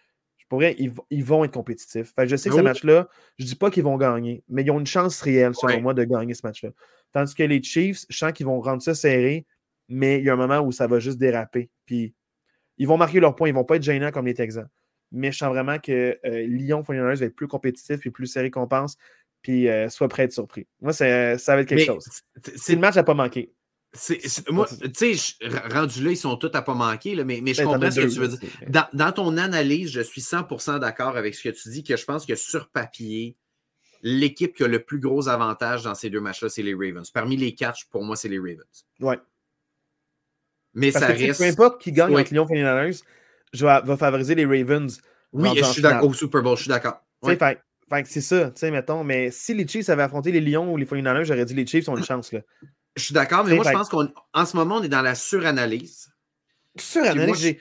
pour vrai, ils, vont être compétitifs. je sais que ce match-là, je ne dis pas qu'ils vont gagner, mais ils ont une chance réelle, selon moi, de gagner ce match-là. Tandis que les Chiefs, je sens qu'ils vont rendre ça serré. mais il y a un moment où ça va juste déraper. Puis ils vont marquer leurs points, ils ne vont pas être gênants comme les Texans. Mais je sens vraiment que euh, Lyon 49 va être plus compétitif et plus serré qu'on pense, puis euh, soit prêt à être surpris. Moi, ça va être quelque chose. C'est le match à pas manquer. moi, tu sais, rendu là, ils sont tous à pas manquer, mais, mais je ben, comprends ce que tu veux dire. Dans, dans, ton analyse, je suis 100% d'accord avec ce que tu dis, que je pense que sur papier, l'équipe qui a le plus gros avantage dans ces deux matchs-là, c'est les Ravens. Parmi les quatre, pour moi, c'est les Ravens. Ouais. Mais ça reste. Peu importe qui gagne avec Lyon 49ers, je vais, va favoriser les Ravens. Oui, je suis d'accord au Super Bowl, je suis d'accord. c'est ça, tu sais, mettons. Mais si les Chiefs avaient affronté les Lions ou les 49ers, j'aurais dit les Chiefs ont une chance. Là. Je suis d'accord, mais moi, je pense qu'en ce moment, on est dans la suranalyse. Suranalyse?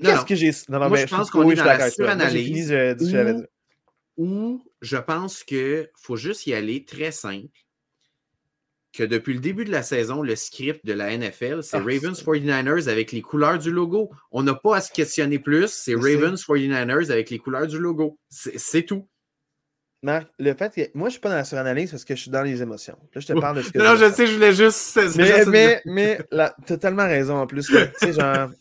Qu'est-ce que j'ai. Non, non, moi, je pense qu'on est dans la suranalyse. Où je pense qu'il faut juste y aller très simple que depuis le début de la saison, le script de la NFL, c'est ah, Ravens 49ers avec les couleurs du logo. On n'a pas à se questionner plus, c'est Ravens 49ers avec les couleurs du logo. C'est tout. Marc, le fait que moi, je suis pas dans la suranalyse parce que je suis dans les émotions. Là, je te parle de ce que. non, je sais, je voulais juste. Mais, mais, mais tu as tellement raison en plus. Tu sais, genre.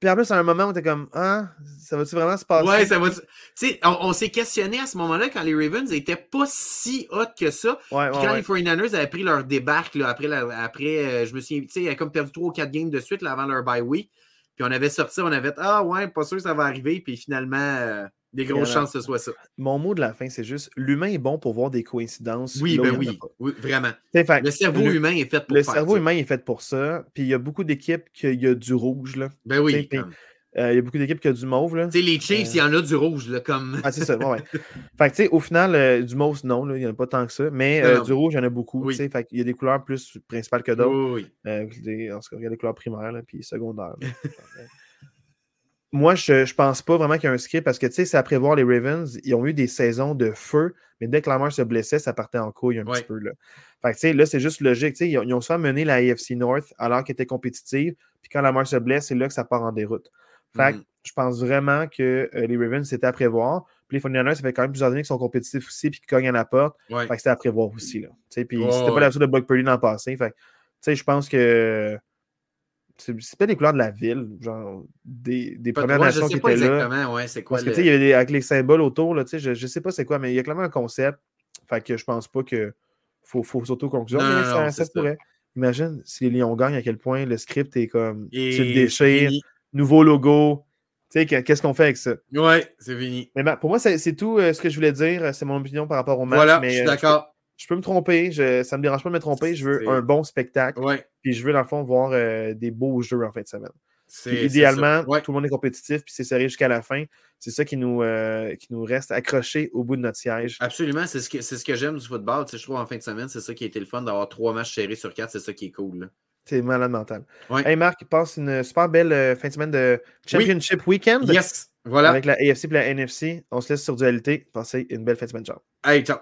Puis en plus, à un moment où t'es comme, ah, ça va-tu vraiment se passer? Ouais, ça va. Tu sais, on, s'est questionné à ce moment-là quand les Ravens n'étaient pas si hot que ça. Ouais, Puis quand les 49ers avaient pris leur débarque, là, après, après euh, je me suis tu sais, ils avaient comme perdu 3 ou 4 games de suite là, avant leur bye week. Puis on avait sorti, on avait, ah ouais, pas sûr que ça va arriver. Puis finalement, euh, des grosses chances que ce soit ça. Mon mot de la fin, c'est juste l'humain est bon pour voir des coïncidences. Oui, ben oui, oui, vraiment. le cerveau humain est fait pour ça. Le cerveau humain est fait pour ça. Puis il y a beaucoup d'équipes qu'il y a du rouge. Là. Ben oui. Euh, il y a beaucoup d'équipes qui ont du mauve. Là. les Chiefs, euh, il y en a du rouge. Là, comme... ah, c'est ça. Ouais. fait que, au final, euh, du mauve, non, il n'y en a pas tant que ça. Mais du rouge, il y en a beaucoup. Oui. Fait il y a des couleurs plus principales que d'autres. Oui, oui. en tout cas, il y a des couleurs primaires puis secondaires. moi, je ne pense pas vraiment qu'il y a un script parce que, tu sais, c'est à prévoir les Ravens. Ils ont eu des saisons de feu, mais dès que Lamar se blessait, ça partait en couille un petit peu. Là. Fait que, tu sais, là, c'est juste logique. Tu sais, ils, ont, ils ont souvent mené la AFC North alors qu'elle était compétitive. Puis quand Lamar se blesse, c'est là que ça part en déroute. Fait que mm-hmm. je pense vraiment que euh, les Ravens, c'était à prévoir. Puis les 49 ça fait quand même plusieurs années qu'ils sont compétitifs aussi puis qu'ils cognent à la porte. Fait que c'était à prévoir aussi. Là. Tu sais, puis c'était pas l'habitude de Buck Purdy dans le passé. Fait tu sais, je pense que c'est pas les couleurs de la ville, genre des, des Premières Nations qui étaient là. Ouais, c'est quoi Parce que, il y avait avec les symboles autour, là, je, je sais pas c'est quoi, mais il y a clairement un concept. Fait que je pense pas que faut, faut s'auto-conclure, mais ça, pourrait. Imagine si les Lions gagnent, à quel point le script est comme Et tu le déchires, nouveau logo. Tu sais, qu'est-ce qu'on fait avec ça? Ouais, c'est fini. Mais ben, pour moi, c'est tout euh, ce que je voulais dire. C'est mon opinion par rapport au match. Voilà, mais, je suis euh, d'accord je peux me tromper, je, ça me dérange pas de me tromper, je veux un bon spectacle. Puis je veux, dans le fond, voir euh, des beaux jeux en fin de semaine. idéalement, tout le monde est compétitif, puis c'est serré jusqu'à la fin. C'est ça qui nous, euh, qui nous reste accroché au bout de notre siège. Absolument, c'est ce que, ce que j'aime du football. Tu sais, je trouve en fin de semaine, c'est ça qui a été le fun d'avoir trois matchs serrés sur quatre, c'est ça qui est cool. C'est malade mental. Hey Marc, passe une super belle euh, fin de semaine de Championship Weekend. Yes, voilà. Avec la AFC et la NFC. On se laisse sur dualité. Passez une belle fin de semaine. Ciao. Hey, ciao.